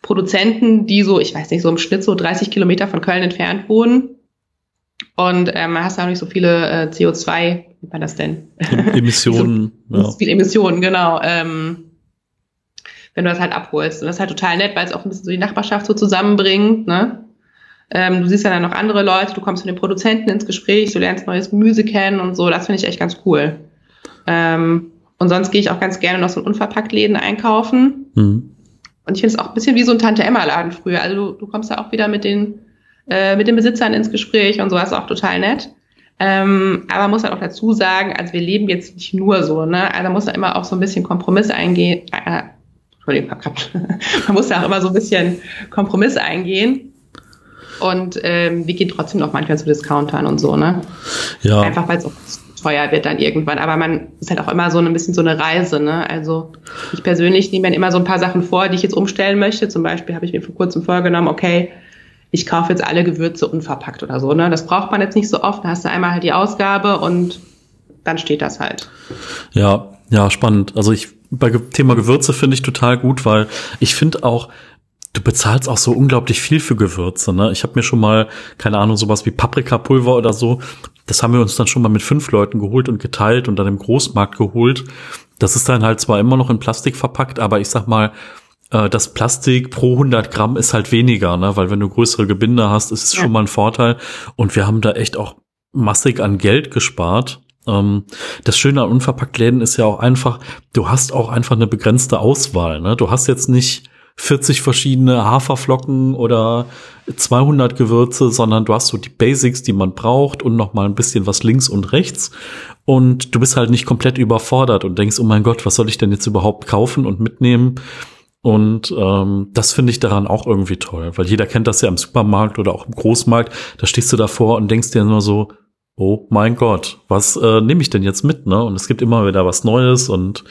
Produzenten, die so, ich weiß nicht, so im Schnitt so 30 Kilometer von Köln entfernt wohnen. Und ähm, hast auch nicht so viele äh, CO2, wie war das denn? Emissionen. so, ja. Viele Emissionen, genau. Ähm, wenn du das halt abholst. Und das ist halt total nett, weil es auch ein bisschen so die Nachbarschaft so zusammenbringt, ne? Ähm, du siehst ja dann noch andere Leute, du kommst mit den Produzenten ins Gespräch, du lernst neues Gemüse kennen und so. Das finde ich echt ganz cool. Ähm, und sonst gehe ich auch ganz gerne noch so in Unverpacktläden einkaufen. Mhm. Und ich finde es auch ein bisschen wie so ein Tante-Emma-Laden früher. Also du, du kommst ja auch wieder mit den, äh, mit den Besitzern ins Gespräch und so, das ist auch total nett. Ähm, aber man muss halt auch dazu sagen, also wir leben jetzt nicht nur so, ne? Also man muss da immer auch so ein bisschen Kompromiss eingehen. Äh, Entschuldigung, man muss da auch immer so ein bisschen Kompromiss eingehen. Und ähm, wir gehen trotzdem noch manchmal zu Discountern und so, ne? Ja. Einfach weil es auch teuer wird dann irgendwann. Aber man ist halt auch immer so ein bisschen so eine Reise, ne? Also ich persönlich nehme mir immer so ein paar Sachen vor, die ich jetzt umstellen möchte. Zum Beispiel habe ich mir vor kurzem vorgenommen, okay, ich kaufe jetzt alle Gewürze unverpackt oder so, ne? Das braucht man jetzt nicht so oft. Da hast du einmal halt die Ausgabe und dann steht das halt. Ja, ja, spannend. Also ich bei Thema Gewürze finde ich total gut, weil ich finde auch, du bezahlst auch so unglaublich viel für Gewürze. Ne? Ich habe mir schon mal, keine Ahnung, sowas wie Paprikapulver oder so, das haben wir uns dann schon mal mit fünf Leuten geholt und geteilt und dann im Großmarkt geholt. Das ist dann halt zwar immer noch in Plastik verpackt, aber ich sag mal, äh, das Plastik pro 100 Gramm ist halt weniger, ne? weil wenn du größere Gebinde hast, ist es ja. schon mal ein Vorteil. Und wir haben da echt auch massig an Geld gespart. Ähm, das Schöne an Unverpacktläden ist ja auch einfach, du hast auch einfach eine begrenzte Auswahl. Ne? Du hast jetzt nicht 40 verschiedene Haferflocken oder 200 Gewürze, sondern du hast so die Basics, die man braucht und noch mal ein bisschen was links und rechts. Und du bist halt nicht komplett überfordert und denkst, oh mein Gott, was soll ich denn jetzt überhaupt kaufen und mitnehmen? Und ähm, das finde ich daran auch irgendwie toll, weil jeder kennt das ja im Supermarkt oder auch im Großmarkt. Da stehst du davor und denkst dir nur so, oh mein Gott, was äh, nehme ich denn jetzt mit? Ne? Und es gibt immer wieder was Neues und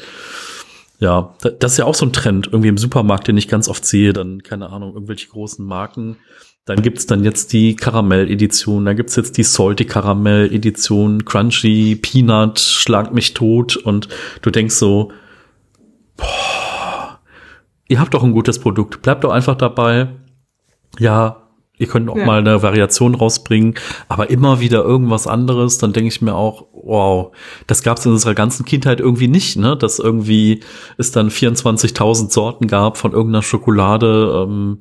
ja, das ist ja auch so ein Trend, irgendwie im Supermarkt, den ich ganz oft sehe, dann, keine Ahnung, irgendwelche großen Marken. Dann gibt's dann jetzt die Karamell-Edition, dann gibt's jetzt die Salty Karamell-Edition, Crunchy, Peanut, Schlag mich tot und du denkst so, boah, ihr habt doch ein gutes Produkt, bleibt doch einfach dabei. Ja, ihr könnt auch ja. mal eine Variation rausbringen, aber immer wieder irgendwas anderes, dann denke ich mir auch, wow, das gab es in unserer ganzen Kindheit irgendwie nicht, ne? Dass irgendwie es dann 24.000 Sorten gab von irgendeiner Schokolade. Ähm,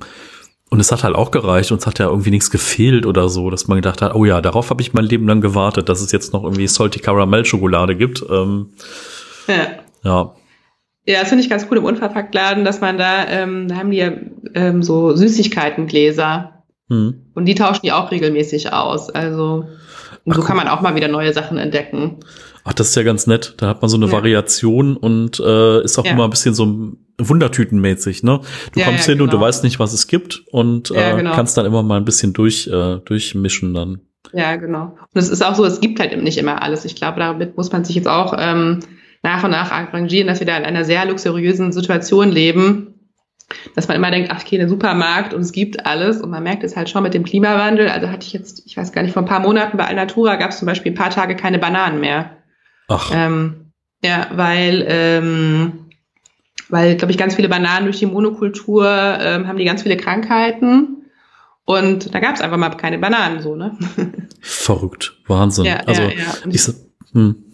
und es hat halt auch gereicht und es hat ja irgendwie nichts gefehlt oder so, dass man gedacht hat, oh ja, darauf habe ich mein Leben lang gewartet, dass es jetzt noch irgendwie Salty Caramel Schokolade gibt. Ähm, ja. ja. Ja, das finde ich ganz cool im Unverpacktladen, dass man da, ähm, da haben die ja ähm, so Süßigkeitengläser. Hm. Und die tauschen die auch regelmäßig aus. Also und so Ach, kann man auch mal wieder neue Sachen entdecken. Ach, das ist ja ganz nett. Da hat man so eine ja. Variation und äh, ist auch ja. immer ein bisschen so Wundertütenmäßig, ne? Du ja, kommst hin genau. und du genau. weißt nicht, was es gibt und äh, genau. kannst dann immer mal ein bisschen durch, äh, durchmischen dann. Ja, genau. Und es ist auch so, es gibt halt nicht immer alles. Ich glaube, damit muss man sich jetzt auch ähm, nach und nach arrangieren, dass wir da in einer sehr luxuriösen Situation leben, dass man immer denkt, ach, okay, der Supermarkt und es gibt alles und man merkt es halt schon mit dem Klimawandel. Also hatte ich jetzt, ich weiß gar nicht, vor ein paar Monaten bei Alnatura gab es zum Beispiel ein paar Tage keine Bananen mehr. Ach. Ähm, ja, weil, ähm, weil, glaube ich, ganz viele Bananen durch die Monokultur ähm, haben die ganz viele Krankheiten. Und da gab es einfach mal keine Bananen so, ne? Verrückt, Wahnsinn. Ja, also, ja, ja. Ich, hm.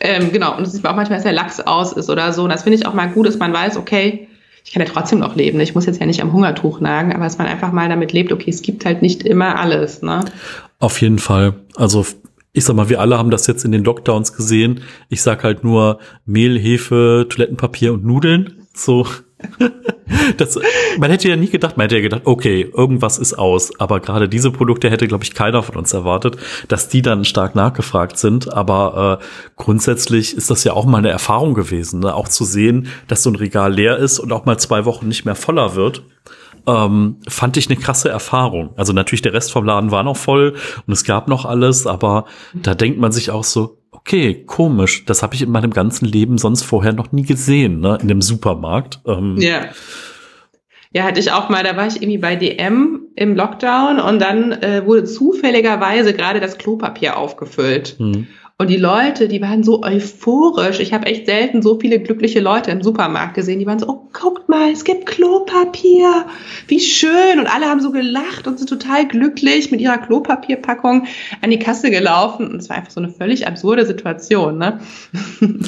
ähm, genau, und es sieht auch manchmal, dass der Lachs aus ist oder so. Und das finde ich auch mal gut, dass man weiß, okay, ich kann ja trotzdem noch leben. Ich muss jetzt ja nicht am Hungertuch nagen, aber dass man einfach mal damit lebt, okay, es gibt halt nicht immer alles. Ne? Auf jeden Fall. Also ich sag mal, wir alle haben das jetzt in den Lockdowns gesehen. Ich sag halt nur Mehl, Hefe, Toilettenpapier und Nudeln. So. Das, man hätte ja nie gedacht, man hätte ja gedacht, okay, irgendwas ist aus. Aber gerade diese Produkte hätte, glaube ich, keiner von uns erwartet, dass die dann stark nachgefragt sind. Aber äh, grundsätzlich ist das ja auch mal eine Erfahrung gewesen, ne? auch zu sehen, dass so ein Regal leer ist und auch mal zwei Wochen nicht mehr voller wird ähm, fand ich eine krasse Erfahrung. Also natürlich der Rest vom Laden war noch voll und es gab noch alles, aber da denkt man sich auch so, okay, komisch, das habe ich in meinem ganzen Leben sonst vorher noch nie gesehen, ne, in dem Supermarkt. Ähm, ja. Ja, hatte ich auch mal, da war ich irgendwie bei DM im Lockdown und dann äh, wurde zufälligerweise gerade das Klopapier aufgefüllt. Hm. Und die Leute, die waren so euphorisch. Ich habe echt selten so viele glückliche Leute im Supermarkt gesehen. Die waren so, oh, guckt mal, es gibt Klopapier. Wie schön. Und alle haben so gelacht und sind total glücklich mit ihrer Klopapierpackung an die Kasse gelaufen. Und es war einfach so eine völlig absurde Situation. Ne?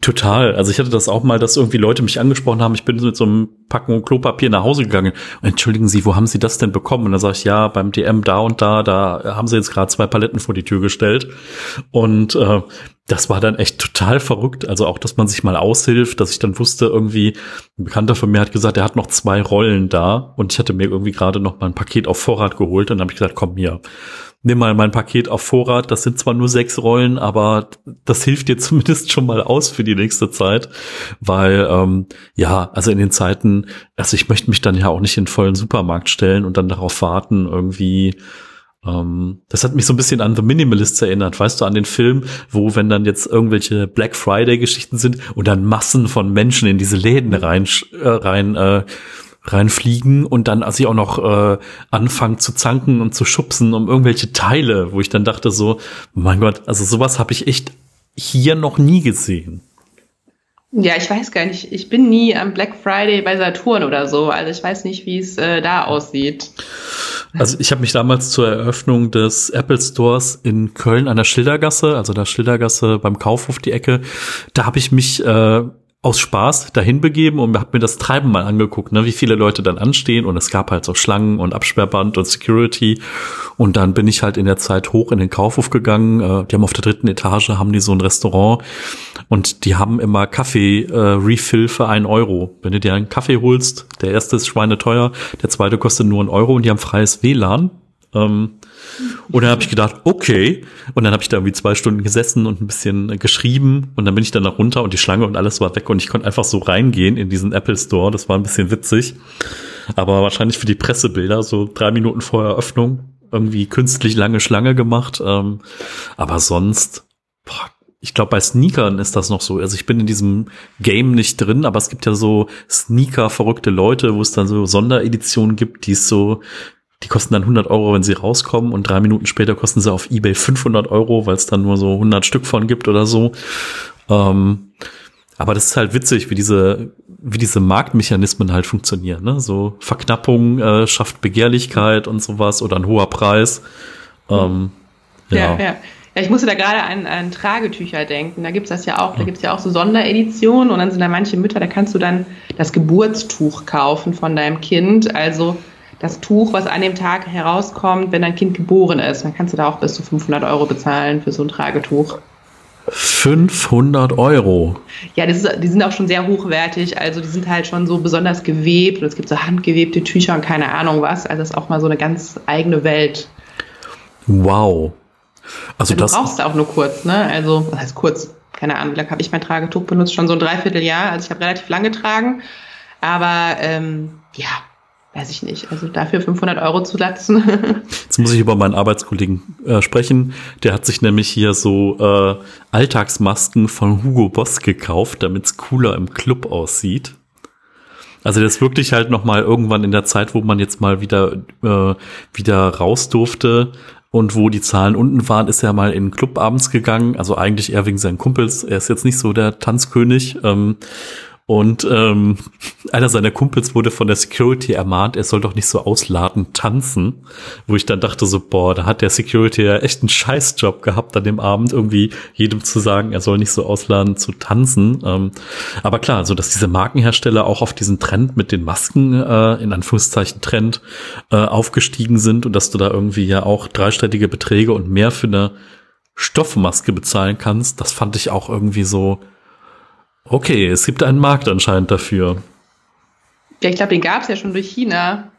Total. Also ich hatte das auch mal, dass irgendwie Leute mich angesprochen haben. Ich bin mit so einem Packung Klopapier nach Hause gegangen. Entschuldigen Sie, wo haben Sie das denn bekommen? Und dann sage ich, ja, beim DM da und da, da haben Sie jetzt gerade zwei Paletten vor die Tür gestellt. Und äh, das war dann echt total verrückt. Also auch, dass man sich mal aushilft, dass ich dann wusste, irgendwie, ein Bekannter von mir hat gesagt, er hat noch zwei Rollen da. Und ich hatte mir irgendwie gerade noch mal ein Paket auf Vorrat geholt. Und dann habe ich gesagt, komm hier nimm mal mein Paket auf Vorrat. Das sind zwar nur sechs Rollen, aber das hilft dir zumindest schon mal aus für die nächste Zeit, weil ähm, ja, also in den Zeiten, also ich möchte mich dann ja auch nicht in den vollen Supermarkt stellen und dann darauf warten, irgendwie das hat mich so ein bisschen an The Minimalists erinnert, weißt du, an den Film, wo wenn dann jetzt irgendwelche Black Friday Geschichten sind und dann Massen von Menschen in diese Läden rein, äh, rein äh, reinfliegen und dann als ich auch noch äh, anfangen zu zanken und zu schubsen um irgendwelche Teile, wo ich dann dachte so, mein Gott, also sowas habe ich echt hier noch nie gesehen. Ja, ich weiß gar nicht. Ich bin nie am Black Friday bei Saturn oder so. Also ich weiß nicht, wie es äh, da aussieht. Also ich habe mich damals zur Eröffnung des Apple Stores in Köln an der Schildergasse, also der Schildergasse beim Kaufhof die Ecke, da habe ich mich äh, aus Spaß dahin begeben und habe mir das Treiben mal angeguckt, ne, wie viele Leute dann anstehen und es gab halt so Schlangen und Absperrband und Security und dann bin ich halt in der Zeit hoch in den Kaufhof gegangen. Äh, die haben auf der dritten Etage haben die so ein Restaurant und die haben immer Kaffee äh, Refill für einen Euro. Wenn du dir einen Kaffee holst, der erste ist schweineteuer, der zweite kostet nur einen Euro und die haben freies WLAN. Ähm, und dann habe ich gedacht, okay. Und dann habe ich da irgendwie zwei Stunden gesessen und ein bisschen geschrieben. Und dann bin ich dann nach runter und die Schlange und alles war weg. Und ich konnte einfach so reingehen in diesen Apple Store. Das war ein bisschen witzig. Aber wahrscheinlich für die Pressebilder, so drei Minuten vor Eröffnung, irgendwie künstlich lange Schlange gemacht. Ähm, aber sonst, boah, ich glaube, bei Sneakern ist das noch so. Also ich bin in diesem Game nicht drin, aber es gibt ja so Sneaker-verrückte Leute, wo es dann so Sondereditionen gibt, die es so die kosten dann 100 Euro, wenn sie rauskommen und drei Minuten später kosten sie auf eBay 500 Euro, weil es dann nur so 100 Stück von gibt oder so. Ähm, aber das ist halt witzig, wie diese wie diese Marktmechanismen halt funktionieren. Ne? So Verknappung äh, schafft Begehrlichkeit und sowas oder ein hoher Preis. Ähm, ja. ja, ja. Ja, ich musste da gerade an, an Tragetücher denken. Da gibt's das ja auch, da gibt's ja auch so Sondereditionen und dann sind da manche Mütter, da kannst du dann das Geburtstuch kaufen von deinem Kind. Also das Tuch, was an dem Tag herauskommt, wenn dein Kind geboren ist. Dann kannst du da auch bis zu 500 Euro bezahlen für so ein Tragetuch. 500 Euro. Ja, ist, die sind auch schon sehr hochwertig. Also die sind halt schon so besonders gewebt und es gibt so handgewebte Tücher und keine Ahnung was. Also das ist auch mal so eine ganz eigene Welt. Wow. Also ja, du das brauchst auch nur kurz, ne? Also, was heißt kurz? Keine Ahnung, wie lange habe ich mein Tragetuch benutzt? Schon so ein Dreivierteljahr. Also ich habe relativ lange getragen. Aber ähm, ja, weiß ich nicht. Also dafür 500 Euro zu latzen. Jetzt muss ich über meinen Arbeitskollegen äh, sprechen. Der hat sich nämlich hier so äh, Alltagsmasken von Hugo Boss gekauft, damit es cooler im Club aussieht. Also das wirklich halt noch mal irgendwann in der Zeit, wo man jetzt mal wieder äh, wieder raus durfte, und wo die Zahlen unten waren, ist er mal in den Club abends gegangen. Also eigentlich eher wegen seinen Kumpels. Er ist jetzt nicht so der Tanzkönig. Ähm, und ähm, einer seiner Kumpels wurde von der Security ermahnt, er soll doch nicht so ausladend tanzen. Wo ich dann dachte so, boah, da hat der Security ja echt einen Scheißjob gehabt an dem Abend, irgendwie jedem zu sagen, er soll nicht so ausladend zu tanzen. Ähm, aber klar, so dass diese Markenhersteller auch auf diesen Trend mit den Masken, äh, in Anführungszeichen Trend, äh, aufgestiegen sind und dass du da irgendwie ja auch dreistellige Beträge und mehr für eine Stoffmaske bezahlen kannst, das fand ich auch irgendwie so, Okay, es gibt einen Markt anscheinend dafür. Ja, ich glaube, den gab es ja schon durch China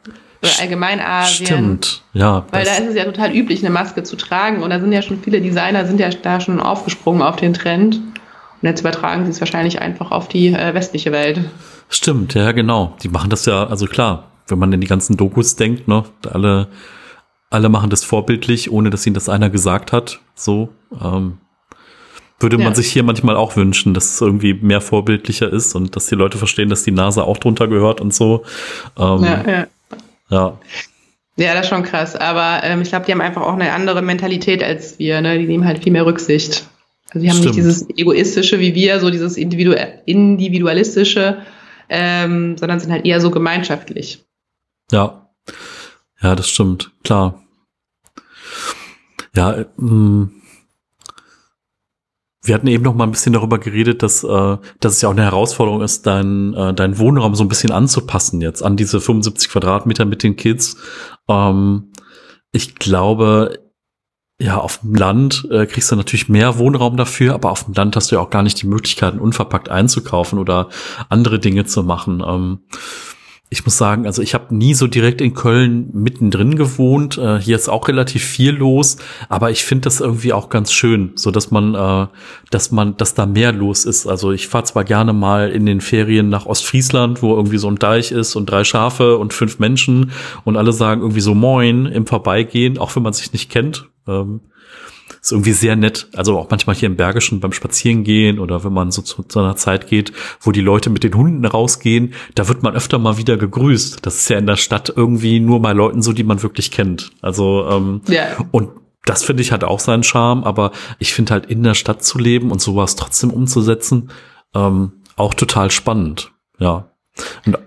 oder allgemein Asien. Stimmt, ja. Weil da ist es ja total üblich, eine Maske zu tragen. Und da sind ja schon viele Designer, sind ja da schon aufgesprungen auf den Trend. Und jetzt übertragen sie es wahrscheinlich einfach auf die äh, westliche Welt. Stimmt, ja, genau. Die machen das ja, also klar, wenn man in die ganzen Dokus denkt, ne, alle, alle machen das vorbildlich, ohne dass ihnen das einer gesagt hat. So, ähm, würde ja. man sich hier manchmal auch wünschen, dass es irgendwie mehr vorbildlicher ist und dass die Leute verstehen, dass die Nase auch drunter gehört und so. Ähm, ja, ja. ja. Ja, das ist schon krass. Aber ähm, ich glaube, die haben einfach auch eine andere Mentalität als wir. Ne? Die nehmen halt viel mehr Rücksicht. Also die haben Stimmt. nicht dieses egoistische wie wir, so dieses Individu individualistische, ähm, sondern sind halt eher so gemeinschaftlich. Ja, ja, das stimmt, klar. Ja, ähm, wir hatten eben noch mal ein bisschen darüber geredet, dass, äh, dass es ja auch eine Herausforderung ist, deinen äh, dein Wohnraum so ein bisschen anzupassen jetzt an diese 75 Quadratmeter mit den Kids. Ähm, ich glaube, ja, auf dem Land äh, kriegst du natürlich mehr Wohnraum dafür, aber auf dem Land hast du ja auch gar nicht die Möglichkeiten, unverpackt einzukaufen oder andere Dinge zu machen. Ähm, ich muss sagen, also ich habe nie so direkt in Köln mittendrin gewohnt. Äh, hier ist auch relativ viel los, aber ich finde das irgendwie auch ganz schön, so dass man, äh, dass man, dass da mehr los ist. Also ich fahre zwar gerne mal in den Ferien nach Ostfriesland, wo irgendwie so ein Deich ist und drei Schafe und fünf Menschen und alle sagen irgendwie so Moin im Vorbeigehen, auch wenn man sich nicht kennt. Ähm, ist irgendwie sehr nett. Also auch manchmal hier im Bergischen beim Spazierengehen oder wenn man so zu, zu einer Zeit geht, wo die Leute mit den Hunden rausgehen, da wird man öfter mal wieder gegrüßt. Das ist ja in der Stadt irgendwie nur bei Leuten so, die man wirklich kennt. Also ähm, ja. und das finde ich hat auch seinen Charme, aber ich finde halt in der Stadt zu leben und sowas trotzdem umzusetzen, ähm, auch total spannend. Ja. Und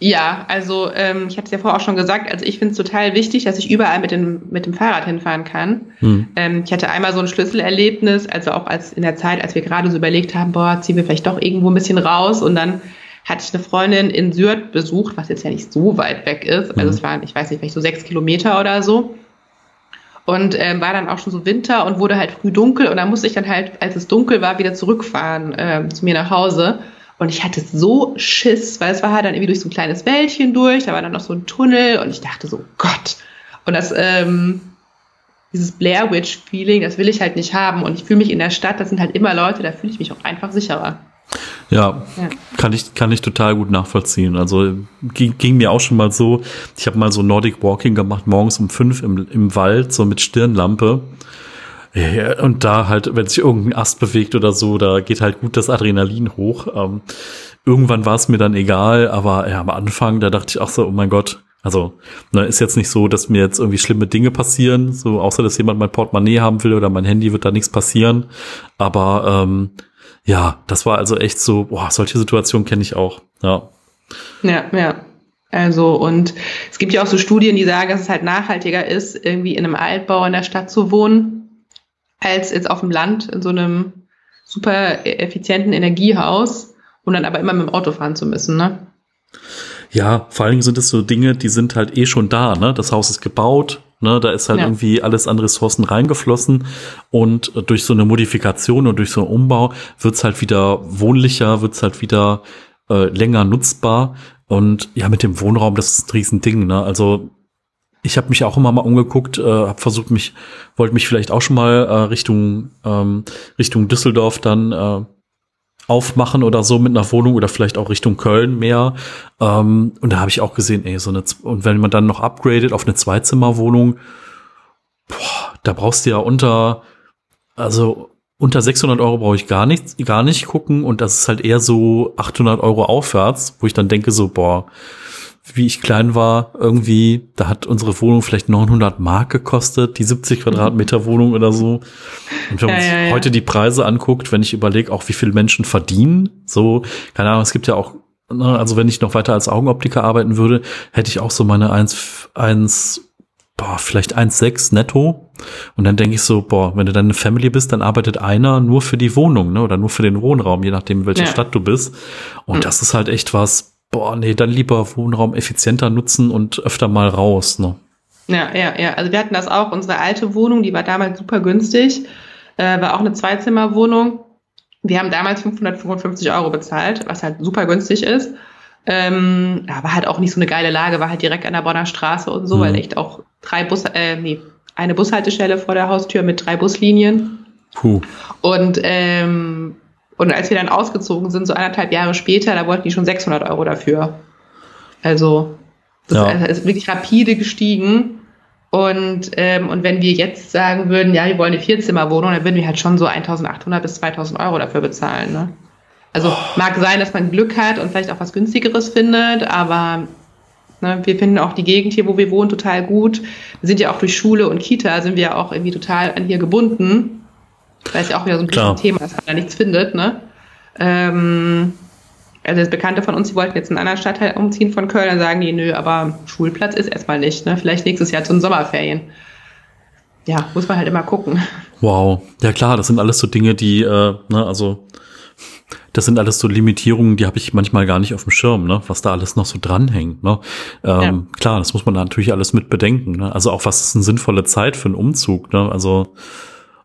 ja, also ähm, ich habe es ja vorher auch schon gesagt, also ich finde es total wichtig, dass ich überall mit dem, mit dem Fahrrad hinfahren kann. Hm. Ähm, ich hatte einmal so ein Schlüsselerlebnis, also auch als in der Zeit, als wir gerade so überlegt haben, boah, ziehen wir vielleicht doch irgendwo ein bisschen raus und dann hatte ich eine Freundin in Sürth besucht, was jetzt ja nicht so weit weg ist. Also hm. es waren, ich weiß nicht, vielleicht so sechs Kilometer oder so. Und ähm, war dann auch schon so Winter und wurde halt früh dunkel und dann musste ich dann halt, als es dunkel war, wieder zurückfahren äh, zu mir nach Hause. Und ich hatte so Schiss, weil es war halt dann irgendwie durch so ein kleines Wäldchen durch, da war dann noch so ein Tunnel und ich dachte so, Gott. Und das, ähm, dieses Blair Witch Feeling, das will ich halt nicht haben. Und ich fühle mich in der Stadt, das sind halt immer Leute, da fühle ich mich auch einfach sicherer. Ja, ja, kann ich kann ich total gut nachvollziehen. Also ging, ging mir auch schon mal so. Ich habe mal so Nordic Walking gemacht morgens um fünf im, im Wald so mit Stirnlampe ja, und da halt, wenn sich irgendein Ast bewegt oder so, da geht halt gut das Adrenalin hoch. Ähm, irgendwann war es mir dann egal, aber ja, am Anfang, da dachte ich auch so, oh mein Gott, also ne, ist jetzt nicht so, dass mir jetzt irgendwie schlimme Dinge passieren, so außer dass jemand mein Portemonnaie haben will oder mein Handy wird da nichts passieren. Aber ähm, ja, das war also echt so, boah, solche Situationen kenne ich auch. Ja. Ja, ja. Also, und es gibt ja auch so Studien, die sagen, dass es halt nachhaltiger ist, irgendwie in einem Altbau in der Stadt zu wohnen, als jetzt auf dem Land in so einem super effizienten Energiehaus und dann aber immer mit dem Auto fahren zu müssen, ne? Ja, vor allen Dingen sind es so Dinge, die sind halt eh schon da, ne? Das Haus ist gebaut, ne? Da ist halt ja. irgendwie alles an Ressourcen reingeflossen und durch so eine Modifikation und durch so einen Umbau wird's halt wieder wohnlicher, wird's halt wieder äh, länger nutzbar. Und ja, mit dem Wohnraum, das ist ein Riesending, ne? Also ich habe mich auch immer mal umgeguckt, äh, habe versucht mich, wollte mich vielleicht auch schon mal äh, Richtung ähm, Richtung Düsseldorf dann äh, aufmachen oder so mit einer Wohnung oder vielleicht auch Richtung Köln mehr. Ähm, und da habe ich auch gesehen, ey, so eine und wenn man dann noch upgradet auf eine Zweizimmerwohnung, da brauchst du ja unter also unter 600 Euro brauche ich gar nichts, gar nicht gucken und das ist halt eher so 800 Euro aufwärts, wo ich dann denke so, boah, wie ich klein war, irgendwie, da hat unsere Wohnung vielleicht 900 Mark gekostet, die 70 Quadratmeter Wohnung oder so. Und wenn man sich ja, ja. heute die Preise anguckt, wenn ich überlege, auch wie viele Menschen verdienen, so, keine Ahnung, es gibt ja auch, ne, also wenn ich noch weiter als Augenoptiker arbeiten würde, hätte ich auch so meine 1, 1 boah, vielleicht 1,6 netto. Und dann denke ich so, boah, wenn du dann eine Family bist, dann arbeitet einer nur für die Wohnung, ne? Oder nur für den Wohnraum, je nachdem, welche ja. Stadt du bist. Und mhm. das ist halt echt was, boah, nee, dann lieber Wohnraum effizienter nutzen und öfter mal raus, ne? Ja, ja, ja. Also wir hatten das auch. Unsere alte Wohnung, die war damals super günstig, äh, war auch eine Zweizimmerwohnung. Wir haben damals 555 Euro bezahlt, was halt super günstig ist. Ähm, war halt auch nicht so eine geile Lage, war halt direkt an der Bonner Straße und so, mhm. weil echt auch drei Bus, äh, nee, eine Bushaltestelle vor der Haustür mit drei Buslinien. Puh. Und ähm, und als wir dann ausgezogen sind, so anderthalb Jahre später, da wollten die schon 600 Euro dafür. Also, das ja. ist wirklich rapide gestiegen. Und, ähm, und wenn wir jetzt sagen würden, ja, wir wollen eine Vierzimmerwohnung, dann würden wir halt schon so 1800 bis 2000 Euro dafür bezahlen. Ne? Also oh. mag sein, dass man Glück hat und vielleicht auch was günstigeres findet, aber ne, wir finden auch die Gegend hier, wo wir wohnen, total gut. Wir sind ja auch durch Schule und Kita, sind wir auch irgendwie total an hier gebunden. Weil es ja auch wieder so ein bisschen Thema ist, dass man da nichts findet, ne? Ähm, also das Bekannte von uns, die wollten jetzt in einen anderen Stadtteil umziehen von Köln, dann sagen die, nö, aber Schulplatz ist erstmal nicht, ne? Vielleicht nächstes Jahr zu den Sommerferien. Ja, muss man halt immer gucken. Wow. Ja klar, das sind alles so Dinge, die, äh, ne, also das sind alles so Limitierungen, die habe ich manchmal gar nicht auf dem Schirm, ne, was da alles noch so dranhängt. Ne? Ähm, ja. Klar, das muss man natürlich alles mit bedenken. Ne? Also auch was ist eine sinnvolle Zeit für einen Umzug. Ne? Also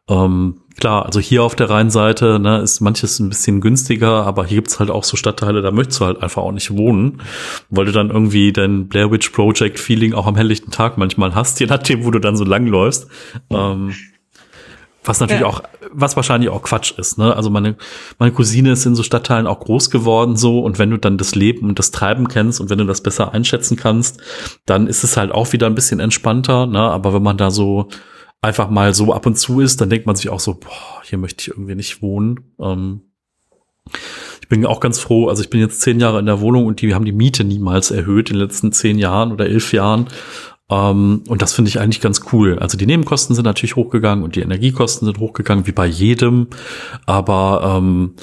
ähm, klar, also hier auf der Rheinseite ne, ist manches ein bisschen günstiger, aber hier gibt's halt auch so Stadtteile, da möchtest du halt einfach auch nicht wohnen, weil du dann irgendwie dein Blair Witch Project Feeling auch am helllichten Tag manchmal hast, je nachdem, wo du dann so lang läufst. Ähm, was natürlich ja. auch, was wahrscheinlich auch Quatsch ist, ne? Also meine, meine Cousine ist in so Stadtteilen auch groß geworden so und wenn du dann das Leben und das Treiben kennst und wenn du das besser einschätzen kannst, dann ist es halt auch wieder ein bisschen entspannter, ne? Aber wenn man da so einfach mal so ab und zu ist, dann denkt man sich auch so, boah, hier möchte ich irgendwie nicht wohnen. Ähm, ich bin auch ganz froh, also ich bin jetzt zehn Jahre in der Wohnung und die haben die Miete niemals erhöht in den letzten zehn Jahren oder elf Jahren. Ähm, und das finde ich eigentlich ganz cool. Also die Nebenkosten sind natürlich hochgegangen und die Energiekosten sind hochgegangen, wie bei jedem. Aber ähm,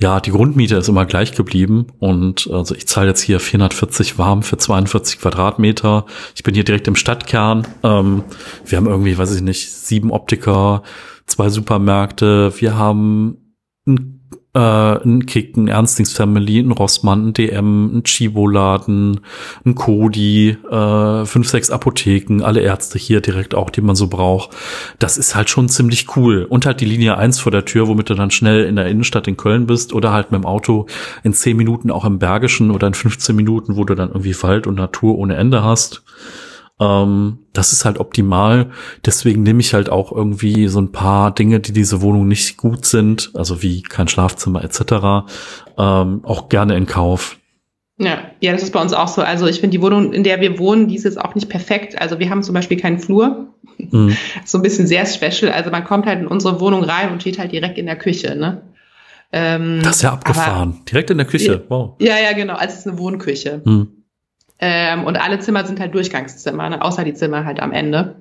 ja, die Grundmiete ist immer gleich geblieben und also ich zahle jetzt hier 440 warm für 42 Quadratmeter. Ich bin hier direkt im Stadtkern. Ähm, wir haben irgendwie, weiß ich nicht, sieben Optiker, zwei Supermärkte. Wir haben ein äh, ein Kick, ein Ernstings Family, ein Rossmann, ein DM, ein Chibo-Laden, ein Kodi, äh, fünf, sechs Apotheken, alle Ärzte hier direkt auch, die man so braucht. Das ist halt schon ziemlich cool. Und halt die Linie 1 vor der Tür, womit du dann schnell in der Innenstadt in Köln bist oder halt mit dem Auto in 10 Minuten auch im Bergischen oder in 15 Minuten, wo du dann irgendwie Wald und Natur ohne Ende hast. Ähm, das ist halt optimal. Deswegen nehme ich halt auch irgendwie so ein paar Dinge, die diese Wohnung nicht gut sind, also wie kein Schlafzimmer etc., ähm, auch gerne in Kauf. Ja, ja, das ist bei uns auch so. Also ich finde die Wohnung, in der wir wohnen, die ist jetzt auch nicht perfekt. Also wir haben zum Beispiel keinen Flur. Mhm. So ein bisschen sehr special. Also man kommt halt in unsere Wohnung rein und steht halt direkt in der Küche, ne? Ähm, das ist ja abgefahren. Direkt in der Küche. Wow. Ja, ja, genau. Also es ist eine Wohnküche. Mhm. Ähm, und alle Zimmer sind halt Durchgangszimmer, ne? außer die Zimmer halt am Ende.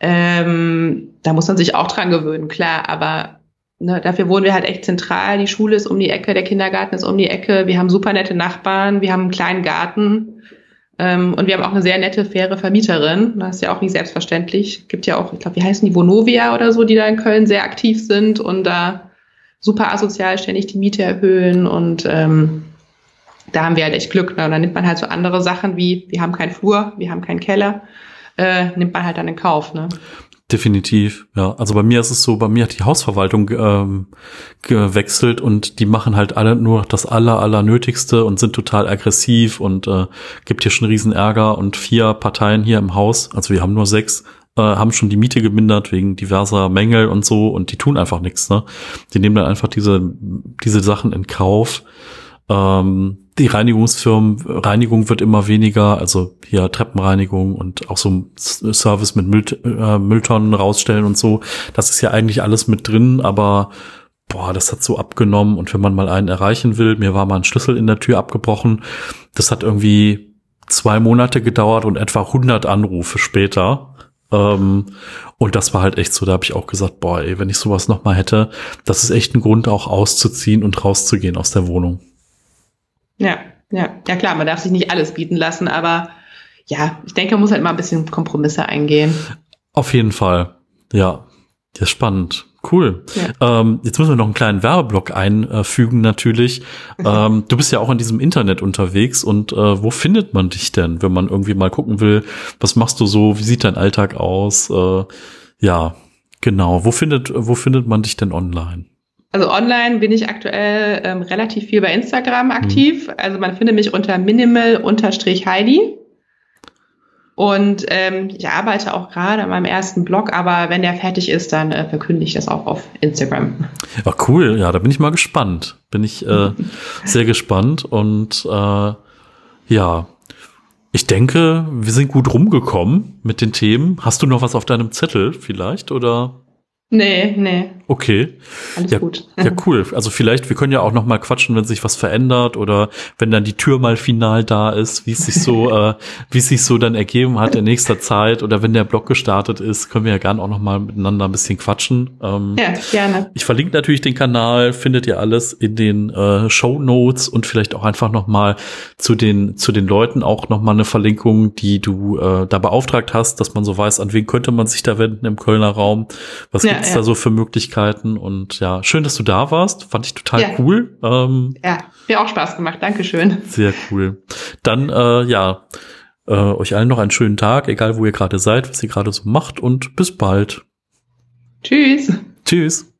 Ähm, da muss man sich auch dran gewöhnen, klar, aber ne, dafür wohnen wir halt echt zentral. Die Schule ist um die Ecke, der Kindergarten ist um die Ecke. Wir haben super nette Nachbarn, wir haben einen kleinen Garten. Ähm, und wir haben auch eine sehr nette, faire Vermieterin. Das ist ja auch nicht selbstverständlich. Gibt ja auch, ich glaube, wie heißen die Vonovia oder so, die da in Köln sehr aktiv sind und da super asozial ständig die Miete erhöhen. Und ähm, da haben wir halt echt Glück. Ne? Und dann nimmt man halt so andere Sachen wie, wir haben keinen Flur, wir haben keinen Keller, äh, nimmt man halt dann in Kauf. Ne? Definitiv, ja. Also bei mir ist es so, bei mir hat die Hausverwaltung ähm, gewechselt und die machen halt alle nur das aller, aller Nötigste und sind total aggressiv und äh, gibt hier schon riesen Ärger und vier Parteien hier im Haus, also wir haben nur sechs, äh, haben schon die Miete gemindert wegen diverser Mängel und so und die tun einfach nichts, ne? Die nehmen dann einfach diese, diese Sachen in Kauf. Ähm, die Reinigungsfirmen, Reinigung wird immer weniger, also hier Treppenreinigung und auch so Service mit Müll, äh, Mülltonnen rausstellen und so. Das ist ja eigentlich alles mit drin, aber boah, das hat so abgenommen und wenn man mal einen erreichen will, mir war mal ein Schlüssel in der Tür abgebrochen. Das hat irgendwie zwei Monate gedauert und etwa 100 Anrufe später. Ähm, und das war halt echt so, da habe ich auch gesagt, boah, ey, wenn ich sowas noch mal hätte, das ist echt ein Grund auch auszuziehen und rauszugehen aus der Wohnung. Ja, ja, ja klar, man darf sich nicht alles bieten lassen, aber ja, ich denke, man muss halt mal ein bisschen Kompromisse eingehen. Auf jeden Fall, ja. Das ist spannend. Cool. Ja. Ähm, jetzt müssen wir noch einen kleinen Werbeblock einfügen natürlich. ähm, du bist ja auch in diesem Internet unterwegs und äh, wo findet man dich denn, wenn man irgendwie mal gucken will, was machst du so, wie sieht dein Alltag aus? Äh, ja, genau. Wo findet, wo findet man dich denn online? Also online bin ich aktuell ähm, relativ viel bei Instagram aktiv. Mhm. Also man findet mich unter minimal-heidi. Und ähm, ich arbeite auch gerade an meinem ersten Blog, aber wenn der fertig ist, dann äh, verkünde ich das auch auf Instagram. Ja, cool. Ja, da bin ich mal gespannt. Bin ich äh, sehr gespannt. Und äh, ja, ich denke, wir sind gut rumgekommen mit den Themen. Hast du noch was auf deinem Zettel vielleicht oder? Nee, nee. Okay. Alles ja, gut. Ja, cool. Also vielleicht, wir können ja auch noch mal quatschen, wenn sich was verändert oder wenn dann die Tür mal final da ist, wie es sich so, äh, wie es sich so dann ergeben hat in nächster Zeit oder wenn der Blog gestartet ist, können wir ja gerne auch noch mal miteinander ein bisschen quatschen. Ähm, ja, gerne. Ich verlinke natürlich den Kanal, findet ihr alles in den äh, Show Notes und vielleicht auch einfach noch mal zu den zu den Leuten auch noch mal eine Verlinkung, die du äh, da beauftragt hast, dass man so weiß, an wen könnte man sich da wenden im Kölner Raum. Was ja, gibt's ja. da so für Möglichkeiten? Möglichkeiten. Und ja, schön, dass du da warst. Fand ich total ja. cool. Ähm, ja, mir auch Spaß gemacht. Dankeschön. Sehr cool. Dann, äh, ja, äh, euch allen noch einen schönen Tag, egal wo ihr gerade seid, was ihr gerade so macht und bis bald. Tschüss. Tschüss.